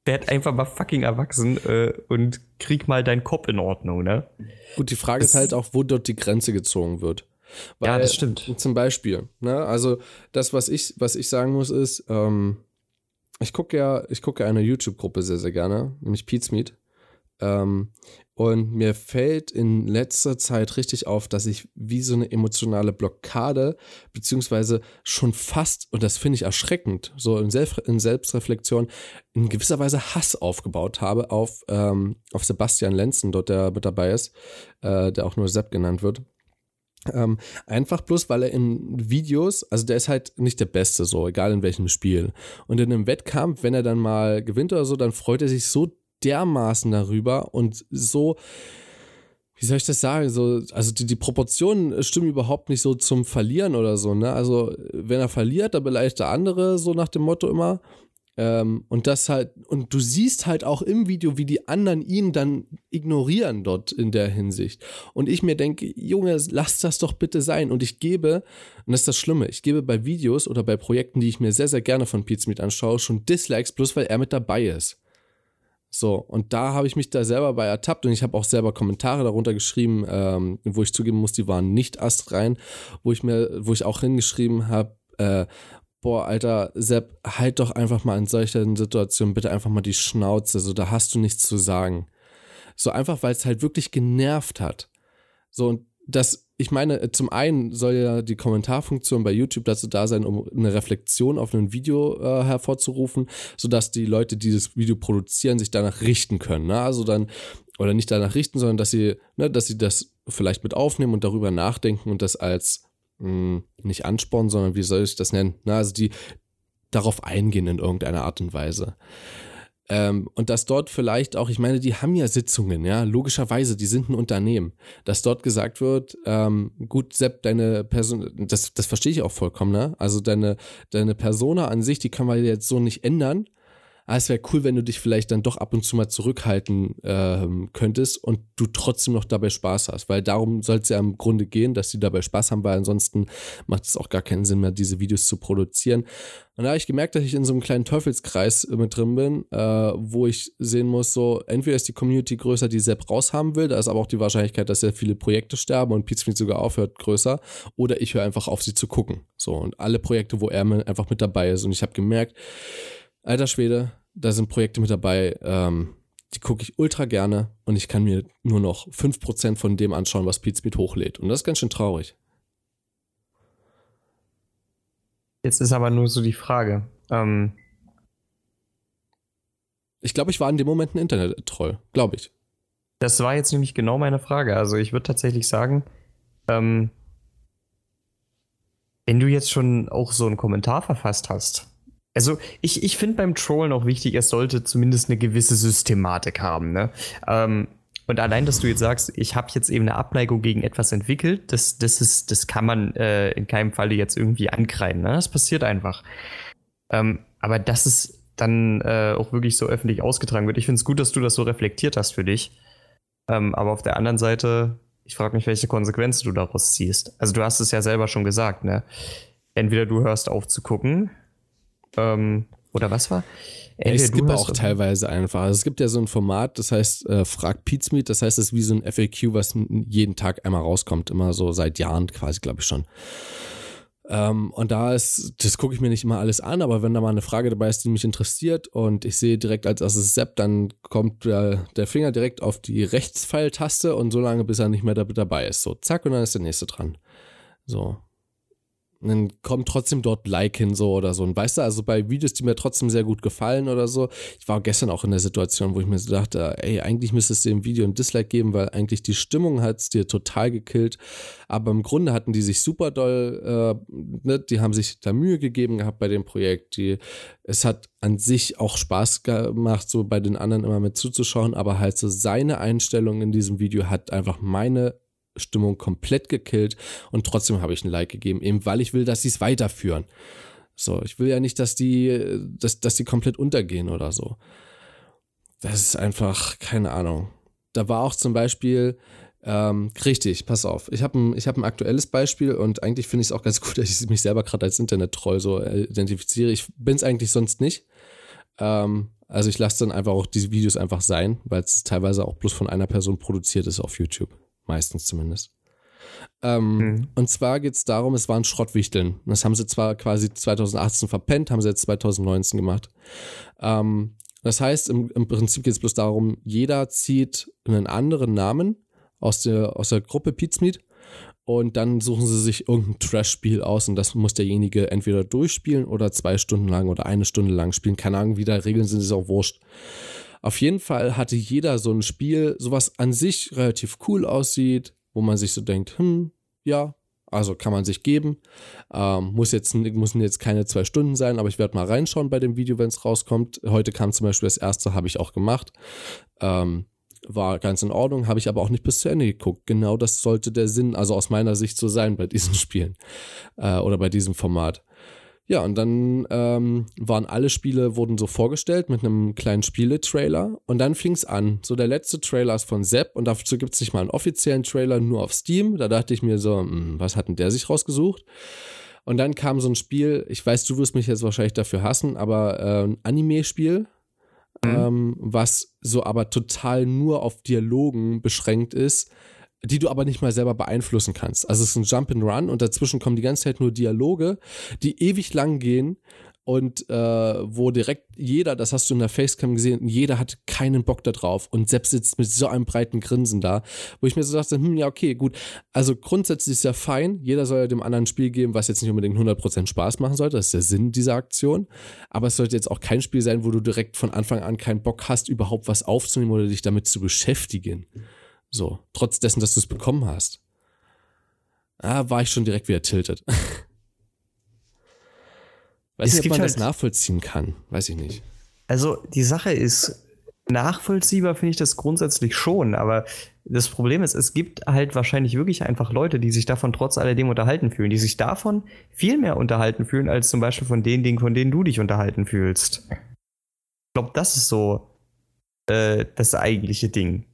Wer hat einfach mal fucking erwachsen äh, und krieg mal deinen Kopf in Ordnung, ne? Gut, die Frage das ist halt auch, wo dort die Grenze gezogen wird. Weil, ja, das stimmt. Zum Beispiel, ne? Also das, was ich, was ich sagen muss, ist, ähm, ich gucke ja, ich gucke eine YouTube-Gruppe sehr, sehr gerne, nämlich Pete's Meat. Ähm, und mir fällt in letzter Zeit richtig auf, dass ich wie so eine emotionale Blockade, beziehungsweise schon fast, und das finde ich erschreckend, so in, Selbst in, Selbstreflexion, in gewisser Weise Hass aufgebaut habe auf, ähm, auf Sebastian Lenzen, dort der mit dabei ist, äh, der auch nur Sepp genannt wird. Ähm, einfach bloß, weil er in Videos, also der ist halt nicht der Beste, so, egal in welchem Spiel. Und in einem Wettkampf, wenn er dann mal gewinnt oder so, dann freut er sich so dermaßen darüber und so, wie soll ich das sagen? So, also die, die Proportionen stimmen überhaupt nicht so zum Verlieren oder so, ne? Also, wenn er verliert, dann beleidigt der andere, so nach dem Motto immer. Ähm, und das halt, und du siehst halt auch im Video, wie die anderen ihn dann ignorieren dort in der Hinsicht. Und ich mir denke, Junge, lass das doch bitte sein. Und ich gebe, und das ist das Schlimme, ich gebe bei Videos oder bei Projekten, die ich mir sehr, sehr gerne von Pete Smith anschaue, schon Dislikes, bloß weil er mit dabei ist. So, und da habe ich mich da selber bei ertappt und ich habe auch selber Kommentare darunter geschrieben, ähm, wo ich zugeben muss, die waren nicht astrein, wo ich mir, wo ich auch hingeschrieben habe, äh, boah, Alter, Sepp, halt doch einfach mal in solchen Situationen bitte einfach mal die Schnauze, so, da hast du nichts zu sagen. So einfach, weil es halt wirklich genervt hat. So, und das ich meine, äh, zum einen soll ja die Kommentarfunktion bei YouTube dazu da sein, um eine Reflexion auf ein Video äh, hervorzurufen, sodass die Leute, die das Video produzieren, sich danach richten können. Ne? Also dann, oder nicht danach richten, sondern dass sie, ne, dass sie das vielleicht mit aufnehmen und darüber nachdenken und das als mh, hm, nicht anspornen, sondern wie soll ich das nennen? Ne? Also die darauf eingehen in irgendeiner Art und Weise. Ähm, und dass dort vielleicht auch, ich meine, die haben ja Sitzungen, ja, logischerweise, die sind ein Unternehmen. Dass dort gesagt wird, ähm, gut, Sepp, deine Person, das, das verstehe ich auch vollkommen, ne? Also deine, deine Persona an sich, die kann man jetzt so nicht ändern ah, es wäre cool, wenn du dich vielleicht dann doch ab und zu mal zurückhalten ähm, könntest und du trotzdem noch dabei Spaß hast. Weil darum soll es ja im Grunde gehen, dass die dabei Spaß haben, weil ansonsten macht es auch gar keinen Sinn mehr, diese Videos zu produzieren. Und da habe ich gemerkt, dass ich in so einem kleinen Teufelskreis mit drin bin, äh, wo ich sehen muss, so entweder ist die Community größer, die Sepp raushaben will, da ist aber auch die Wahrscheinlichkeit, dass sehr viele Projekte sterben und Pizmeet sogar aufhört, größer, oder ich höre einfach auf, sie zu gucken. So, und alle Projekte, wo er einfach mit dabei ist. Und ich habe gemerkt, alter Schwede, da sind Projekte mit dabei, ähm, die gucke ich ultra gerne und ich kann mir nur noch 5% von dem anschauen, was Pete hochlädt. Und das ist ganz schön traurig. Jetzt ist aber nur so die Frage. Ähm ich glaube, ich war in dem Moment ein Internet-Troll, glaube ich. Das war jetzt nämlich genau meine Frage. Also ich würde tatsächlich sagen, ähm, wenn du jetzt schon auch so einen Kommentar verfasst hast, also ich, ich finde beim Trollen auch wichtig, es sollte zumindest eine gewisse Systematik haben. Ne? Ähm, und allein, dass du jetzt sagst, ich habe jetzt eben eine Abneigung gegen etwas entwickelt, das, das, ist, das kann man äh, in keinem Falle jetzt irgendwie ankreiden. Ne? Das passiert einfach. Ähm, aber dass es dann äh, auch wirklich so öffentlich ausgetragen wird, ich finde es gut, dass du das so reflektiert hast für dich. Ähm, aber auf der anderen Seite, ich frage mich, welche Konsequenzen du daraus ziehst. Also du hast es ja selber schon gesagt, ne? Entweder du hörst auf zu gucken, ähm, oder was war? Ey, es gibt auch teilweise einfach. Also es gibt ja so ein Format, das heißt äh, Frag Pizmeet, das heißt, es ist wie so ein FAQ, was jeden Tag einmal rauskommt, immer so seit Jahren quasi, glaube ich schon. Ähm, und da ist, das gucke ich mir nicht immer alles an, aber wenn da mal eine Frage dabei ist, die mich interessiert und ich sehe direkt als erstes Sepp, dann kommt der, der Finger direkt auf die Rechtspfeiltaste und so lange, bis er nicht mehr dabei ist. So, zack, und dann ist der nächste dran. So, dann kommt trotzdem dort Like hin so oder so. Und weißt du, also bei Videos, die mir trotzdem sehr gut gefallen oder so, ich war gestern auch in der Situation, wo ich mir so dachte, ey, eigentlich müsstest du dem Video ein Dislike geben, weil eigentlich die Stimmung hat es dir total gekillt. Aber im Grunde hatten die sich super doll, äh, ne, die haben sich da Mühe gegeben gehabt bei dem Projekt. Die, es hat an sich auch Spaß gemacht, so bei den anderen immer mit zuzuschauen, aber halt so seine Einstellung in diesem Video hat einfach meine Stimmung komplett gekillt und trotzdem habe ich ein Like gegeben, eben weil ich will, dass sie es weiterführen. So, ich will ja nicht, dass die, dass, dass die komplett untergehen oder so. Das ist einfach, keine Ahnung. Da war auch zum Beispiel, ähm, richtig, pass auf. Ich habe ein, hab ein aktuelles Beispiel und eigentlich finde ich es auch ganz gut, dass ich mich selber gerade als Internet-Troll so identifiziere. Ich bin es eigentlich sonst nicht. Ähm, also ich lasse dann einfach auch diese Videos einfach sein, weil es teilweise auch bloß von einer Person produziert ist auf YouTube. Meistens zumindest. Ähm, mhm. Und zwar geht es darum, es waren Schrottwichteln. Das haben sie zwar quasi 2018 verpennt, haben sie jetzt 2019 gemacht. Ähm, das heißt, im, im Prinzip geht es bloß darum, jeder zieht einen anderen Namen aus der, aus der Gruppe Pizmeet und dann suchen sie sich irgendein Trash-Spiel aus und das muss derjenige entweder durchspielen oder zwei Stunden lang oder eine Stunde lang spielen. Keine Ahnung, wie da Regeln sind, ist auch wurscht. Auf jeden Fall hatte jeder so ein Spiel, sowas an sich relativ cool aussieht, wo man sich so denkt, hm, ja, also kann man sich geben. Ähm, muss jetzt, müssen jetzt keine zwei Stunden sein, aber ich werde mal reinschauen bei dem Video, wenn es rauskommt. Heute kam zum Beispiel das erste, habe ich auch gemacht. Ähm, war ganz in Ordnung, habe ich aber auch nicht bis zu Ende geguckt. Genau das sollte der Sinn, also aus meiner Sicht so sein bei diesen Spielen äh, oder bei diesem Format. Ja, und dann ähm, waren alle Spiele, wurden so vorgestellt mit einem kleinen Spieletrailer und dann fing es an. So der letzte Trailer ist von Sepp und dazu gibt es nicht mal einen offiziellen Trailer, nur auf Steam. Da dachte ich mir so, mh, hm, was hat denn der sich rausgesucht? Und dann kam so ein Spiel, ich weiß, du wirst mich jetzt wahrscheinlich dafür hassen, aber äh, ein Anime-Spiel, mhm. ähm, was so aber total nur auf Dialogen beschränkt ist die du aber nicht mal selber beeinflussen kannst. Also es ist ein Jump and Run und dazwischen kommen die ganze Zeit nur Dialoge, die ewig lang gehen und äh, wo direkt jeder, das hast du in der Facecam gesehen, jeder hat keinen Bock da drauf und selbst sitzt mit so einem breiten Grinsen da, wo ich mir so dachte, hm, ja, okay, gut. Also grundsätzlich ist ja fein, jeder soll ja dem anderen Spiel geben, was jetzt nicht unbedingt 100% Spaß machen sollte, das ist der Sinn dieser Aktion, aber es sollte jetzt auch kein Spiel sein, wo du direkt von Anfang an keinen Bock hast, überhaupt was aufzunehmen oder dich damit zu beschäftigen. So, trotz dessen, dass du es bekommen hast. Ah, war ich schon direkt wieder tiltet. Weiß nicht, ob man halt das nachvollziehen kann. Weiß ich nicht. Also, die Sache ist, nachvollziehbar finde ich das grundsätzlich schon, aber das Problem ist, es gibt halt wahrscheinlich wirklich einfach Leute, die sich davon trotz alledem unterhalten fühlen, die sich davon viel mehr unterhalten fühlen, als zum Beispiel von den Dingen, von denen du dich unterhalten fühlst. Ich glaube, das ist so äh, das eigentliche Ding.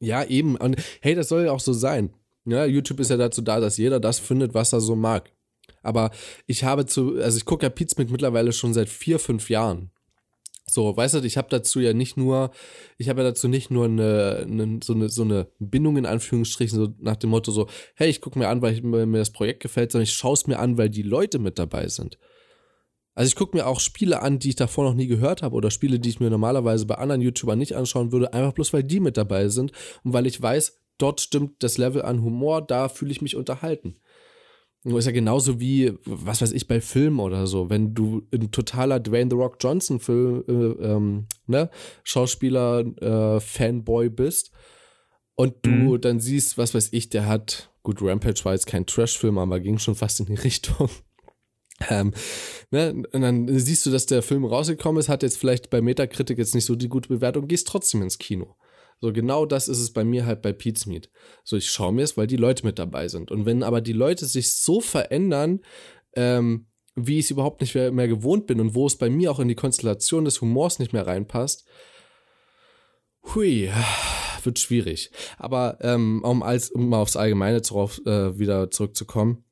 Ja, eben. Und hey, das soll ja auch so sein. Ja, YouTube ist ja dazu da, dass jeder das findet, was er so mag. Aber ich habe zu, also ich gucke ja Pizmeet mittlerweile schon seit vier, fünf Jahren. So, weißt du, ich habe dazu ja nicht nur, ich habe ja dazu nicht nur eine, eine, so, eine, so eine Bindung in Anführungsstrichen, so nach dem Motto so, hey, ich gucke mir an, weil, ich, weil mir das Projekt gefällt, sondern ich schaue es mir an, weil die Leute mit dabei sind. Also ich gucke mir auch Spiele an, die ich davor noch nie gehört habe oder Spiele, die ich mir normalerweise bei anderen YouTubern nicht anschauen würde, einfach bloß weil die mit dabei sind und weil ich weiß, dort stimmt das Level an Humor, da fühle ich mich unterhalten. Und ist ja genauso wie, was weiß ich, bei Filmen oder so. Wenn du ein totaler Dwayne The Rock Johnson Film, äh, ähm, ne, Schauspieler, äh, Fanboy bist und du mhm. dann siehst, was weiß ich, der hat, gut, Rampage war jetzt kein Trash-Film, aber ging schon fast in die Richtung. Ähm, ne? Und dann siehst du, dass der Film rausgekommen ist, hat jetzt vielleicht bei Metakritik jetzt nicht so die gute Bewertung, gehst trotzdem ins Kino. So genau das ist es bei mir halt bei Pete's Meat. So, ich schaue mir es, weil die Leute mit dabei sind. Und wenn aber die Leute sich so verändern, ähm, wie ich es überhaupt nicht mehr, mehr gewohnt bin und wo es bei mir auch in die Konstellation des Humors nicht mehr reinpasst, hui, wird schwierig. Aber ähm, um, als, um mal aufs Allgemeine drauf, äh, wieder zurückzukommen,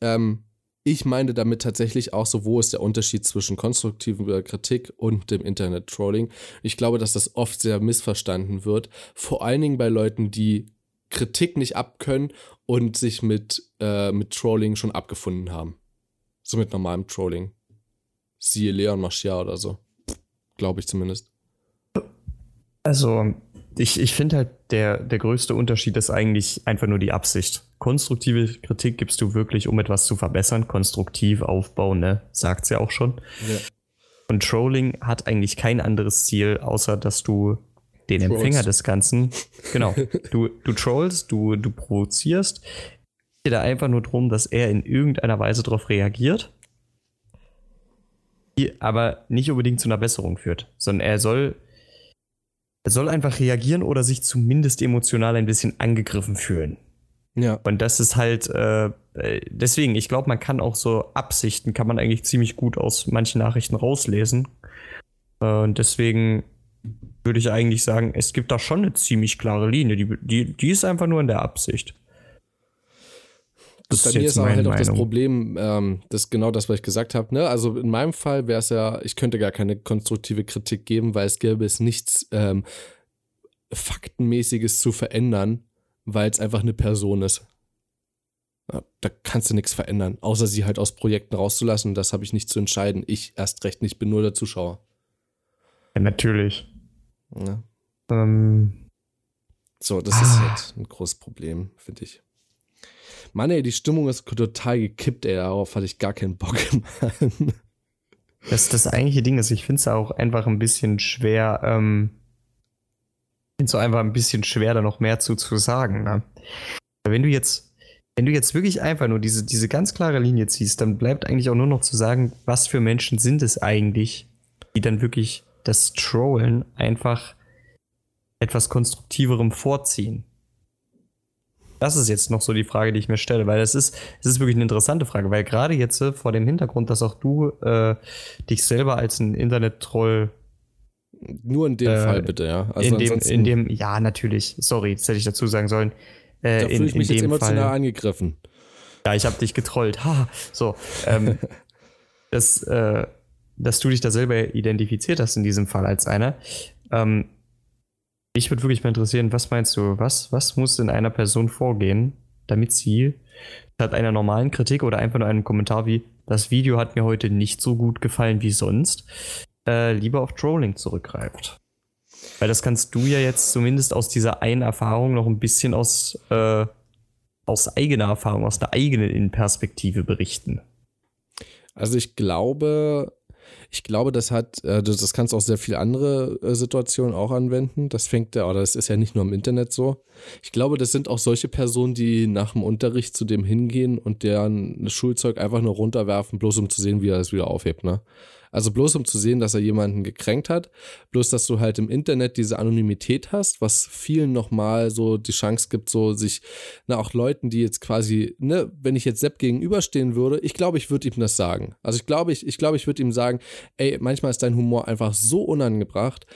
ähm, ich meine damit tatsächlich auch so, wo ist der Unterschied zwischen konstruktiver Kritik und dem Internet-Trolling. Ich glaube, dass das oft sehr missverstanden wird. Vor allen Dingen bei Leuten, die Kritik nicht abkönnen und sich mit, äh, mit Trolling schon abgefunden haben. So mit normalem Trolling. Siehe Leon Maschier oder so. Glaube ich zumindest. Also, ich, ich finde halt, der, der größte Unterschied ist eigentlich einfach nur die Absicht. Konstruktive Kritik gibst du wirklich, um etwas zu verbessern. Konstruktiv aufbauen, ne? Sagt's ja auch schon. Ja. Und Trolling hat eigentlich kein anderes Ziel, außer dass du den Trolls. Empfänger des Ganzen, genau, du, du trollst, du, du provozierst. Es geht da einfach nur darum, dass er in irgendeiner Weise darauf reagiert, die aber nicht unbedingt zu einer Besserung führt, sondern er soll er soll einfach reagieren oder sich zumindest emotional ein bisschen angegriffen fühlen. Ja. Und das ist halt, äh, äh deswegen, ich glaube, man kann auch so Absichten, kann man eigentlich ziemlich gut aus manchen Nachrichten rauslesen. Äh, und deswegen würde ich eigentlich sagen, es gibt da schon eine ziemlich klare Linie. Die, die, die ist einfach nur in der Absicht. Das bei mir ist aber halt auch das Problem, ähm, das ist genau das, was ich gesagt habe. Ne? Also in meinem Fall wäre es ja, ich könnte gar keine konstruktive Kritik geben, weil es gäbe es nichts ähm, Faktenmäßiges zu verändern, weil es einfach eine Person ist. Ja, da kannst du nichts verändern, außer sie halt aus Projekten rauszulassen. Das habe ich nicht zu entscheiden. Ich erst recht nicht, bin nur der Zuschauer. Ja, natürlich. Ja. Ähm. So, das ah. ist halt ein großes Problem, finde ich. Mann, ey, die Stimmung ist total gekippt, ey. Darauf hatte ich gar keinen Bock, Mann. Das, das eigentliche Ding ist, ich finde es auch einfach ein bisschen schwer, ähm, finde es einfach ein bisschen schwer, da noch mehr zu, zu sagen. Ne? Wenn du jetzt, wenn du jetzt wirklich einfach nur diese, diese ganz klare Linie ziehst, dann bleibt eigentlich auch nur noch zu sagen, was für Menschen sind es eigentlich, die dann wirklich das Trollen einfach etwas Konstruktiverem vorziehen. Das ist jetzt noch so die Frage, die ich mir stelle, weil das ist, das ist wirklich eine interessante Frage, weil gerade jetzt äh, vor dem Hintergrund, dass auch du äh, dich selber als ein Internet-Troll nur in dem äh, Fall bitte, ja. Also in, dem, in dem, ja, natürlich. Sorry, das hätte ich dazu sagen sollen. Äh, da fühle ich mich jetzt emotional Fall, angegriffen. Ja, ich habe dich getrollt. Ha, so. Ähm, das, äh, dass du dich da selber identifiziert hast in diesem Fall als einer. Ähm, ich würde wirklich mal interessieren, was meinst du, was, was muss in einer Person vorgehen, damit sie statt einer normalen Kritik oder einfach nur einem Kommentar wie, das Video hat mir heute nicht so gut gefallen wie sonst, äh, lieber auf Trolling zurückgreift? Weil das kannst du ja jetzt zumindest aus dieser einen Erfahrung noch ein bisschen aus, äh, aus eigener Erfahrung, aus der eigenen Innenperspektive berichten. Also ich glaube, ich glaube, das hat, äh, das kannst du auch sehr viele andere äh, Situationen auch anwenden. Das fängt ja, oder das ist ja nicht nur im Internet so. Ich glaube, das sind auch solche Personen, die nach dem Unterricht zu dem hingehen und deren Schulzeug einfach nur runterwerfen, bloß um zu sehen, wie er es wieder aufhebt, ne? Also bloß um zu sehen, dass er jemanden gekränkt hat, bloß dass du halt im Internet diese Anonymität hast, was vielen nochmal so die Chance gibt, so sich, na, auch Leuten, die jetzt quasi, ne, wenn ich jetzt Sepp gegenüberstehen würde, ich glaube, ich würde ihm das sagen. Also ich glaube, ich, ich glaube, ich würde ihm sagen, ey, manchmal ist dein Humor einfach so unangebracht.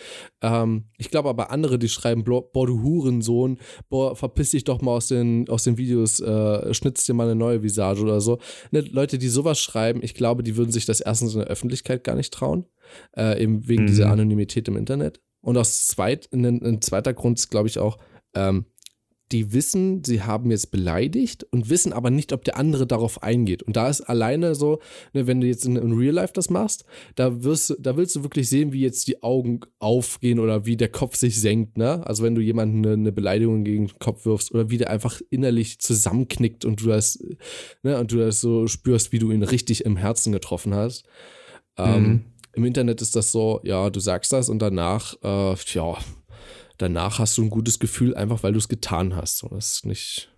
Ähm, ich glaube aber andere, die schreiben, boah, du Hurensohn, boah, verpiss dich doch mal aus den, aus den Videos, äh, schnitz dir mal eine neue Visage oder so. Ne, Leute, die sowas schreiben, ich glaube, die würden sich das erstens in der Öffentlichkeit gar nicht trauen, äh, eben wegen mhm. dieser Anonymität im Internet. Und aus zweit, ein, ein zweiter Grund ist, glaube ich, auch, ähm, die wissen, sie haben jetzt beleidigt und wissen aber nicht, ob der andere darauf eingeht. Und da ist alleine so, ne, wenn du jetzt in, in, Real Life das machst, da wirst da willst du wirklich sehen, wie jetzt die Augen aufgehen oder wie der Kopf sich senkt, ne? Also wenn du jemanden eine, eine Beleidigung gegen den Kopf wirfst oder wie der einfach innerlich zusammenknickt und du das, ne, und du das so spürst, wie du ihn richtig im Herzen getroffen hast. Ähm, mhm. Im Internet ist das so, ja, du sagst das und danach, äh, ja, danach hast du ein gutes Gefühl, einfach weil du es getan hast. So, das ist nicht,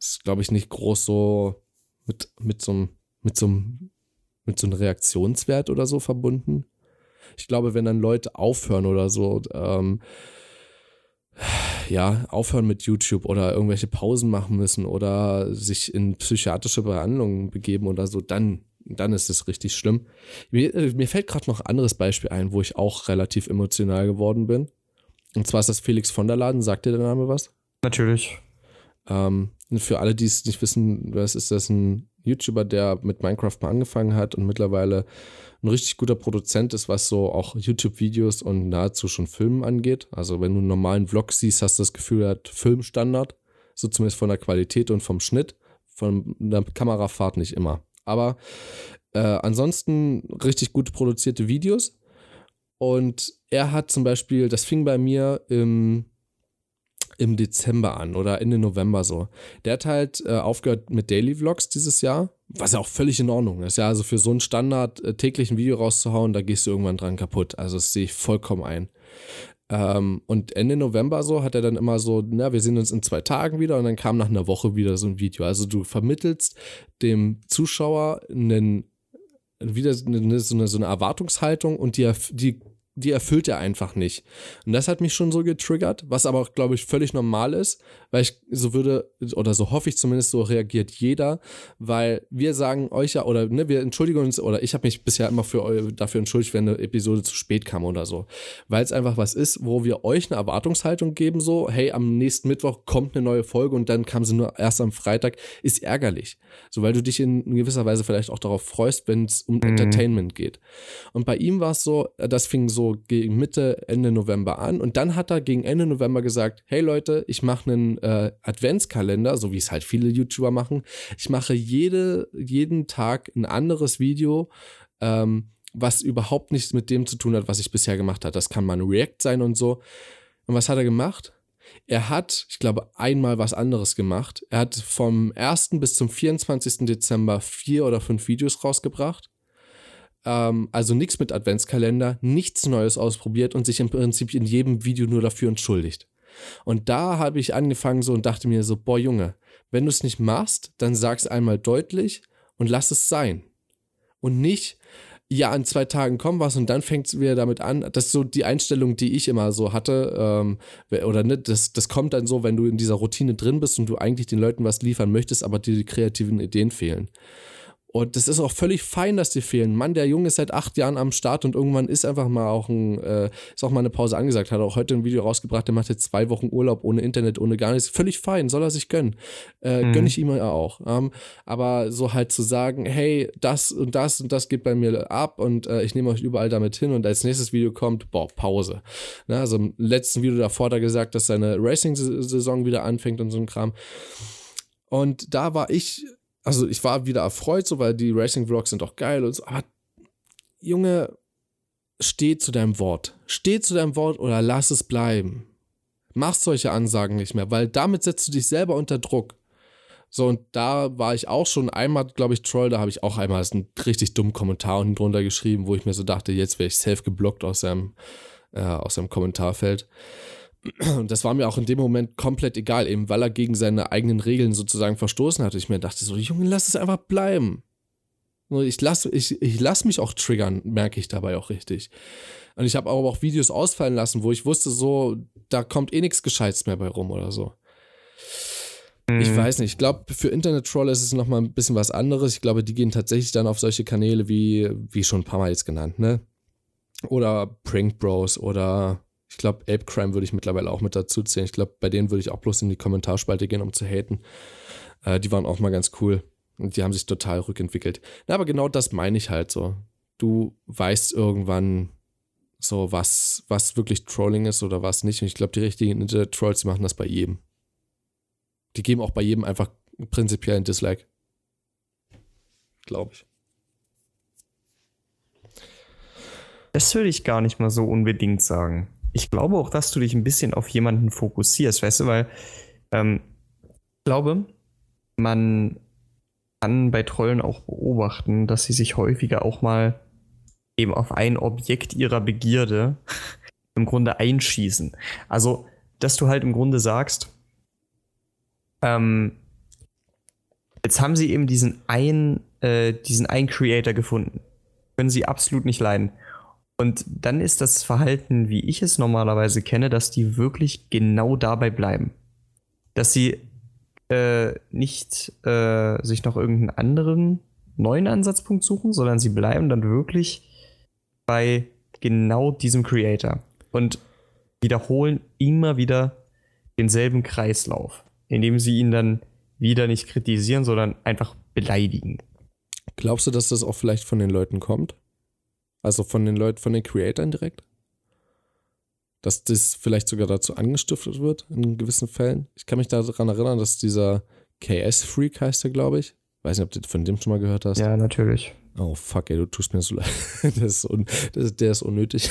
ist, glaube ich, nicht groß so mit, mit so einem, mit so einem, mit so einem Reaktionswert oder so verbunden. Ich glaube, wenn dann Leute aufhören oder so, ähm, ja, aufhören mit YouTube oder irgendwelche Pausen machen müssen oder sich in psychiatrische Behandlungen begeben oder so, dann, dann ist es richtig schlimm. Mir, äh, mir fällt gerade noch ein anderes Beispiel ein, wo ich auch relativ emotional geworden bin. Und zwar ist das Felix von der Laden. Sagt dir der Name was? Natürlich. Ähm, für alle, die es nicht wissen, was ist das ein YouTuber, der mit Minecraft mal angefangen hat und mittlerweile ein richtig guter Produzent ist, was so auch YouTube-Videos und nahezu schon Filmen angeht. Also wenn du einen normalen Vlog siehst, hast du das Gefühl, er hat Filmstandard. So zumindest von der Qualität und vom Schnitt. Von der Kamerafahrt nicht immer. Aber äh, ansonsten richtig gut produzierte Videos. Und er hat zum Beispiel, das fing bei mir im, im Dezember an oder Ende November so. Der hat halt äh, aufgehört mit Daily Vlogs dieses Jahr, was ja auch völlig in Ordnung ist. Ja, also für so einen Standard äh, täglichen Video rauszuhauen, da gehst du irgendwann dran kaputt. Also das sehe ich vollkommen ein. Ähm, und Ende November so hat er dann immer so, na, wir sehen uns in zwei Tagen wieder und dann kam nach einer Woche wieder so ein Video. Also du vermittelst dem Zuschauer einen wieder so eine, so eine Erwartungshaltung und die, die die erfüllt er einfach nicht. Und das hat mich schon so getriggert, was aber, glaube ich, völlig normal ist, weil ich so würde, oder so hoffe ich zumindest, so reagiert jeder, weil wir sagen euch ja, oder ne, wir entschuldigen uns, oder ich habe mich bisher immer für, dafür entschuldigt, wenn eine Episode zu spät kam oder so. Weil es einfach was ist, wo wir euch eine Erwartungshaltung geben, so, hey, am nächsten Mittwoch kommt eine neue Folge und dann kam sie nur erst am Freitag, ist ärgerlich. So, weil du dich in gewisser Weise vielleicht auch darauf freust, wenn es um mhm. Entertainment geht. Und bei ihm war es so, das fing so gegen Mitte, Ende November an. Und dann hat er gegen Ende November gesagt, hey Leute, ich mache einen äh, Adventskalender, so wie es halt viele YouTuber machen. Ich mache jede, jeden Tag ein anderes Video, ähm, was überhaupt nichts mit dem zu tun hat, was ich bisher gemacht habe. Das kann mal ein React sein und so. Und was hat er gemacht? Er hat, ich glaube, einmal was anderes gemacht. Er hat vom 1. bis zum 24. Dezember vier oder fünf Videos rausgebracht. Ähm, also nichts mit Adventskalender, nichts Neues ausprobiert und sich im Prinzip in jedem Video nur dafür entschuldigt. Und da habe ich angefangen so und dachte mir so, boah Junge, wenn du es nicht machst, dann sag's einmal deutlich und lass es sein. Und nicht, ja, an zwei Tagen kommt was und dann fängt es wieder damit an. Das ist so die Einstellung, die ich immer so hatte. Ähm, oder ne, das, das kommt dann so, wenn du in dieser Routine drin bist und du eigentlich den Leuten was liefern möchtest, aber dir die kreativen Ideen fehlen. Und das ist auch völlig fein, dass die fehlen. Mann, der Junge ist seit acht Jahren am Start und irgendwann ist einfach mal auch ein, äh, ist auch mal eine Pause angesagt. Hat auch heute ein Video rausgebracht, der macht jetzt zwei Wochen Urlaub ohne Internet, ohne gar nichts. Völlig fein, soll er sich gönnen. Äh, mhm. Gönn ich ihm ja auch. Ähm, aber so halt zu sagen, hey, das und das und das geht bei mir ab und äh, ich nehme euch überall damit hin und als nächstes Video kommt, boah, Pause. Na, also im letzten Video davor hat er gesagt, dass seine Racing-Saison wieder anfängt und so ein Kram. Und da war ich also ich war wieder erfreut, so, weil die Racing-Vlogs sind auch geil und so, aber Junge, steh zu deinem Wort. Steh zu deinem Wort oder lass es bleiben. Mach solche Ansagen nicht mehr, weil damit setzt du dich selber unter Druck. So, und da war ich auch schon einmal, glaube ich, Troll, da habe ich auch einmal einen richtig dummen Kommentar unten drunter geschrieben, wo ich mir so dachte, jetzt wäre ich safe geblockt aus seinem, äh, aus seinem Kommentarfeld. Und das war mir auch in dem Moment komplett egal, eben weil er gegen seine eigenen Regeln sozusagen verstoßen hatte. Ich mir dachte so, Junge, lass es einfach bleiben. Ich lasse ich, ich lass mich auch triggern, merke ich dabei auch richtig. Und ich habe aber auch Videos ausfallen lassen, wo ich wusste, so, da kommt eh nichts Gescheites mehr bei rum oder so. Mhm. Ich weiß nicht. Ich glaube, für Internet-Troller ist es nochmal ein bisschen was anderes. Ich glaube, die gehen tatsächlich dann auf solche Kanäle wie, wie schon ein paar Mal jetzt genannt, ne? Oder Prank Bros oder ich glaube, Ape Crime würde ich mittlerweile auch mit dazu zählen. Ich glaube, bei denen würde ich auch bloß in die Kommentarspalte gehen, um zu haten. Äh, die waren auch mal ganz cool. Und die haben sich total rückentwickelt. Na, aber genau das meine ich halt so. Du weißt irgendwann so, was, was wirklich Trolling ist oder was nicht. Und ich glaube, die richtigen Internet-Trolls, die machen das bei jedem. Die geben auch bei jedem einfach prinzipiell ein Dislike. Glaube ich. Das würde ich gar nicht mal so unbedingt sagen. Ich glaube auch, dass du dich ein bisschen auf jemanden fokussierst, weißt du, weil ähm, ich glaube, man kann bei Trollen auch beobachten, dass sie sich häufiger auch mal eben auf ein Objekt ihrer Begierde im Grunde einschießen. Also, dass du halt im Grunde sagst, ähm, jetzt haben sie eben diesen einen, äh, diesen einen Creator gefunden. Können sie absolut nicht leiden. Und dann ist das Verhalten, wie ich es normalerweise kenne, dass die wirklich genau dabei bleiben. Dass sie äh, nicht äh, sich noch irgendeinen anderen neuen Ansatzpunkt suchen, sondern sie bleiben dann wirklich bei genau diesem Creator und wiederholen immer wieder denselben Kreislauf, indem sie ihn dann wieder nicht kritisieren, sondern einfach beleidigen. Glaubst du, dass das auch vielleicht von den Leuten kommt? Also von den Leuten, von den Creatoren direkt? Dass das vielleicht sogar dazu angestiftet wird in gewissen Fällen? Ich kann mich daran erinnern, dass dieser KS-Freak heißt er, glaube ich. Weiß nicht, ob du von dem schon mal gehört hast. Ja, natürlich. Oh fuck, ey, du tust mir so leid. Das ist un das, der ist unnötig.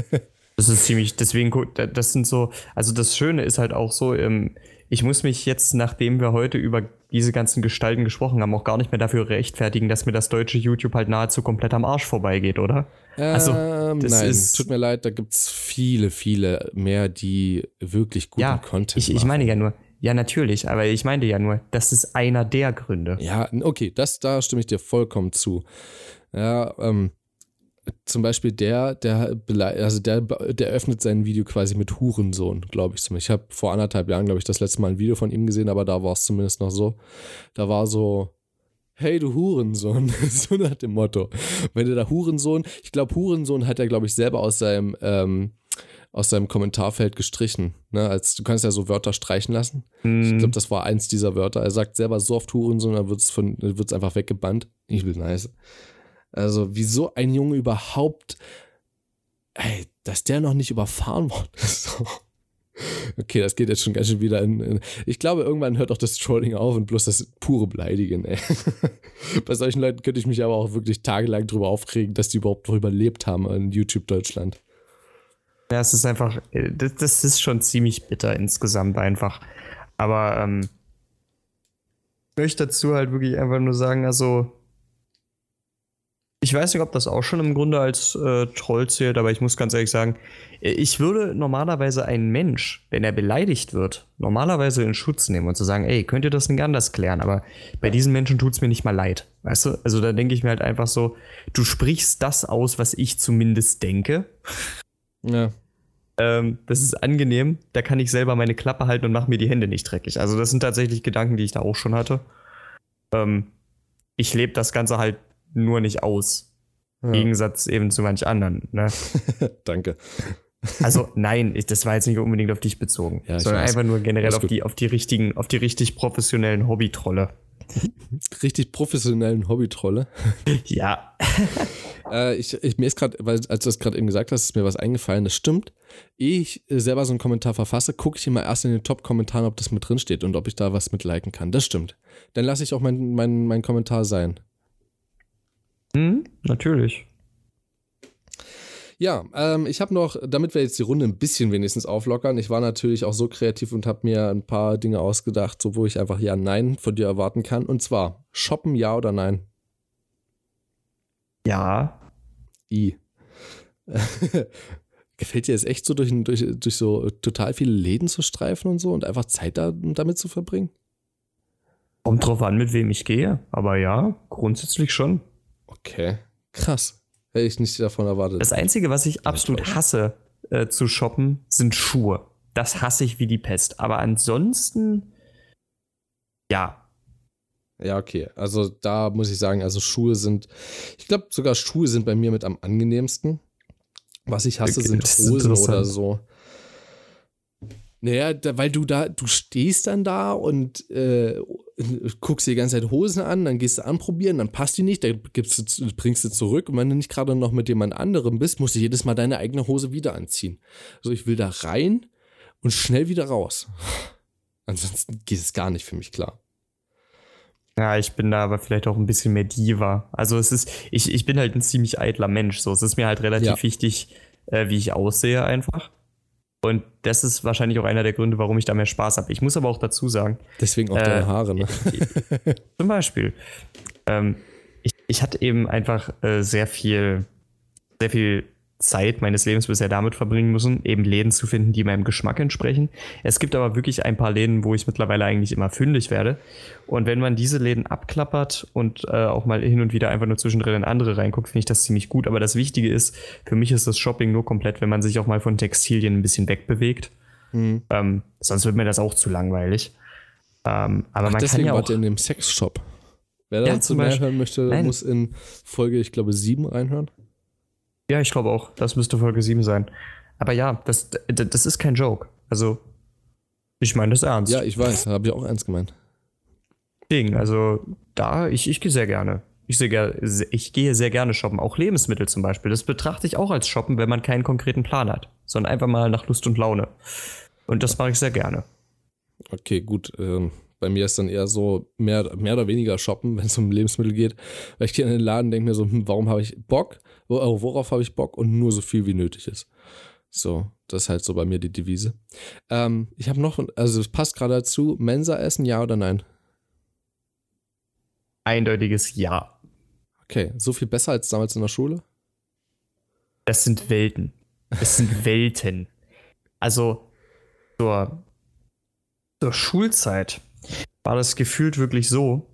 das ist ziemlich, deswegen, das sind so, also das Schöne ist halt auch so, ähm, ich muss mich jetzt, nachdem wir heute über diese ganzen Gestalten gesprochen haben, auch gar nicht mehr dafür rechtfertigen, dass mir das deutsche YouTube halt nahezu komplett am Arsch vorbeigeht, oder? Ähm, also, das nein, ist, tut mir leid, da gibt es viele, viele mehr, die wirklich guten ja, Content ich, ich meine ja nur, ja, natürlich, aber ich meinte ja nur, das ist einer der Gründe. Ja, okay, das, da stimme ich dir vollkommen zu. Ja, ähm, zum Beispiel der, der, also der, der öffnet sein Video quasi mit Hurensohn, glaube ich. Ich habe vor anderthalb Jahren, glaube ich, das letzte Mal ein Video von ihm gesehen, aber da war es zumindest noch so. Da war so, hey du Hurensohn, so nach dem Motto. Wenn du da Hurensohn, ich glaube, Hurensohn hat er, glaube ich, selber aus seinem, ähm, aus seinem Kommentarfeld gestrichen. Ne? Als, du kannst ja so Wörter streichen lassen. Mm. Ich glaube, das war eins dieser Wörter. Er sagt selber so oft Hurensohn, dann wird es einfach weggebannt. Ich will nice. Also, wieso ein Junge überhaupt, ey, dass der noch nicht überfahren worden ist. okay, das geht jetzt schon ganz schön wieder in, in, Ich glaube, irgendwann hört auch das Trolling auf und bloß das pure Beleidigen, ey. Bei solchen Leuten könnte ich mich aber auch wirklich tagelang drüber aufregen, dass die überhaupt noch überlebt haben in YouTube Deutschland. Ja, es ist einfach, das, das ist schon ziemlich bitter insgesamt einfach. Aber ähm, ich möchte dazu halt wirklich einfach nur sagen, also ich weiß nicht, ob das auch schon im Grunde als äh, Troll zählt, aber ich muss ganz ehrlich sagen, ich würde normalerweise einen Mensch, wenn er beleidigt wird, normalerweise in Schutz nehmen und zu sagen, ey, könnt ihr das nicht anders klären? Aber bei diesen Menschen tut es mir nicht mal leid. Weißt du? Also da denke ich mir halt einfach so, du sprichst das aus, was ich zumindest denke. Ja. Ähm, das ist angenehm. Da kann ich selber meine Klappe halten und mache mir die Hände nicht dreckig. Also das sind tatsächlich Gedanken, die ich da auch schon hatte. Ähm, ich lebe das Ganze halt nur nicht aus. Ja. Gegensatz eben zu manch anderen. Ne? Danke. Also nein, ich, das war jetzt nicht unbedingt auf dich bezogen, ja, sondern weiß. einfach nur generell auf die, auf die richtigen, auf die richtig professionellen Hobbytrolle. Richtig professionellen Hobbytrolle. Ja. äh, ich, ich, mir ist gerade, weil als du das gerade eben gesagt hast, ist mir was eingefallen. Das stimmt. Ehe ich selber so einen Kommentar verfasse, gucke ich immer erst in den Top-Kommentaren, ob das mit drin steht und ob ich da was mit liken kann. Das stimmt. Dann lasse ich auch meinen mein, mein Kommentar sein. Hm, natürlich. Ja, ähm, ich habe noch, damit wir jetzt die Runde ein bisschen wenigstens auflockern, ich war natürlich auch so kreativ und habe mir ein paar Dinge ausgedacht, so wo ich einfach ja, nein von dir erwarten kann. Und zwar, shoppen ja oder nein? Ja. I. Gefällt dir es echt so, durch, durch, durch so total viele Läden zu streifen und so und einfach Zeit da, damit zu verbringen? Kommt drauf an, mit wem ich gehe, aber ja, grundsätzlich schon. Okay, krass. Hätte ich nicht davon erwartet. Das Einzige, was ich absolut hasse äh, zu shoppen, sind Schuhe. Das hasse ich wie die Pest. Aber ansonsten, ja. Ja, okay. Also da muss ich sagen, also Schuhe sind, ich glaube sogar Schuhe sind bei mir mit am angenehmst. Was ich hasse, okay, sind Hosen oder so. Naja, da, weil du da, du stehst dann da und äh, guckst dir die ganze Zeit Hosen an, dann gehst du anprobieren, dann passt die nicht, dann gibst du, bringst du zurück und wenn du nicht gerade noch mit jemand anderem bist, musst du jedes Mal deine eigene Hose wieder anziehen. Also ich will da rein und schnell wieder raus. Ansonsten geht es gar nicht für mich klar. Ja, ich bin da aber vielleicht auch ein bisschen mehr Diva. Also es ist, ich, ich bin halt ein ziemlich eitler Mensch. So, es ist mir halt relativ Ja. wichtig, äh, wie ich aussehe einfach. Und das ist wahrscheinlich auch einer der Gründe, warum ich da mehr Spaß habe. Ich muss aber auch dazu sagen, Deswegen auch Äh, deine Haare, ne? zum Beispiel, ähm, ich, ich hatte eben einfach äh, sehr viel, sehr viel Zeit meines Lebens bisher damit verbringen müssen, eben Läden zu finden, die meinem Geschmack entsprechen. Es gibt aber wirklich ein paar Läden, wo ich mittlerweile eigentlich immer fündig werde. Und wenn man diese Läden abklappert und äh, auch mal hin und wieder einfach nur zwischendrin in andere reinguckt, finde ich das ziemlich gut. Aber das Wichtige ist, für mich ist das Shopping nur komplett, wenn man sich auch mal von Textilien ein bisschen wegbewegt. Hm. Ähm, sonst wird mir das auch zu langweilig. Ähm, aber Ach, man kann ja auch in dem Sexshop. Wer Ja, dazu mehr hören möchte, Nein. muss in Folge, ich glaube, 7 reinhören. Ja, ich glaube auch. Das müsste Folge 7 sein. Aber ja, das, das ist kein Joke. Also, ich meine das ernst. Ja, ich weiß, habe ich auch ernst gemeint. Ding. Also, da, ich, ich gehe sehr gerne. Ich, sehr ich gehe sehr gerne shoppen. Auch Lebensmittel zum Beispiel. Das betrachte ich auch als Shoppen, wenn man keinen konkreten Plan hat. Sondern einfach mal nach Lust und Laune. Und das mache ich sehr gerne. Okay, gut. Ähm, bei mir ist dann eher so mehr, mehr oder weniger shoppen, wenn es um Lebensmittel geht. Weil ich gehe in den Laden und denke mir so, hm, warum habe ich Bock? Wo, äh, worauf habe ich Bock? Und nur so viel wie nötig ist. So, das ist halt so bei mir die Devise. Ähm, ich habe noch, also es passt gerade dazu, Mensa essen, ja oder nein? Eindeutiges Ja. Okay, so viel besser als damals in der Schule? Das sind Welten. Das sind Welten. Also zur, zur Schulzeit war das gefühlt wirklich so.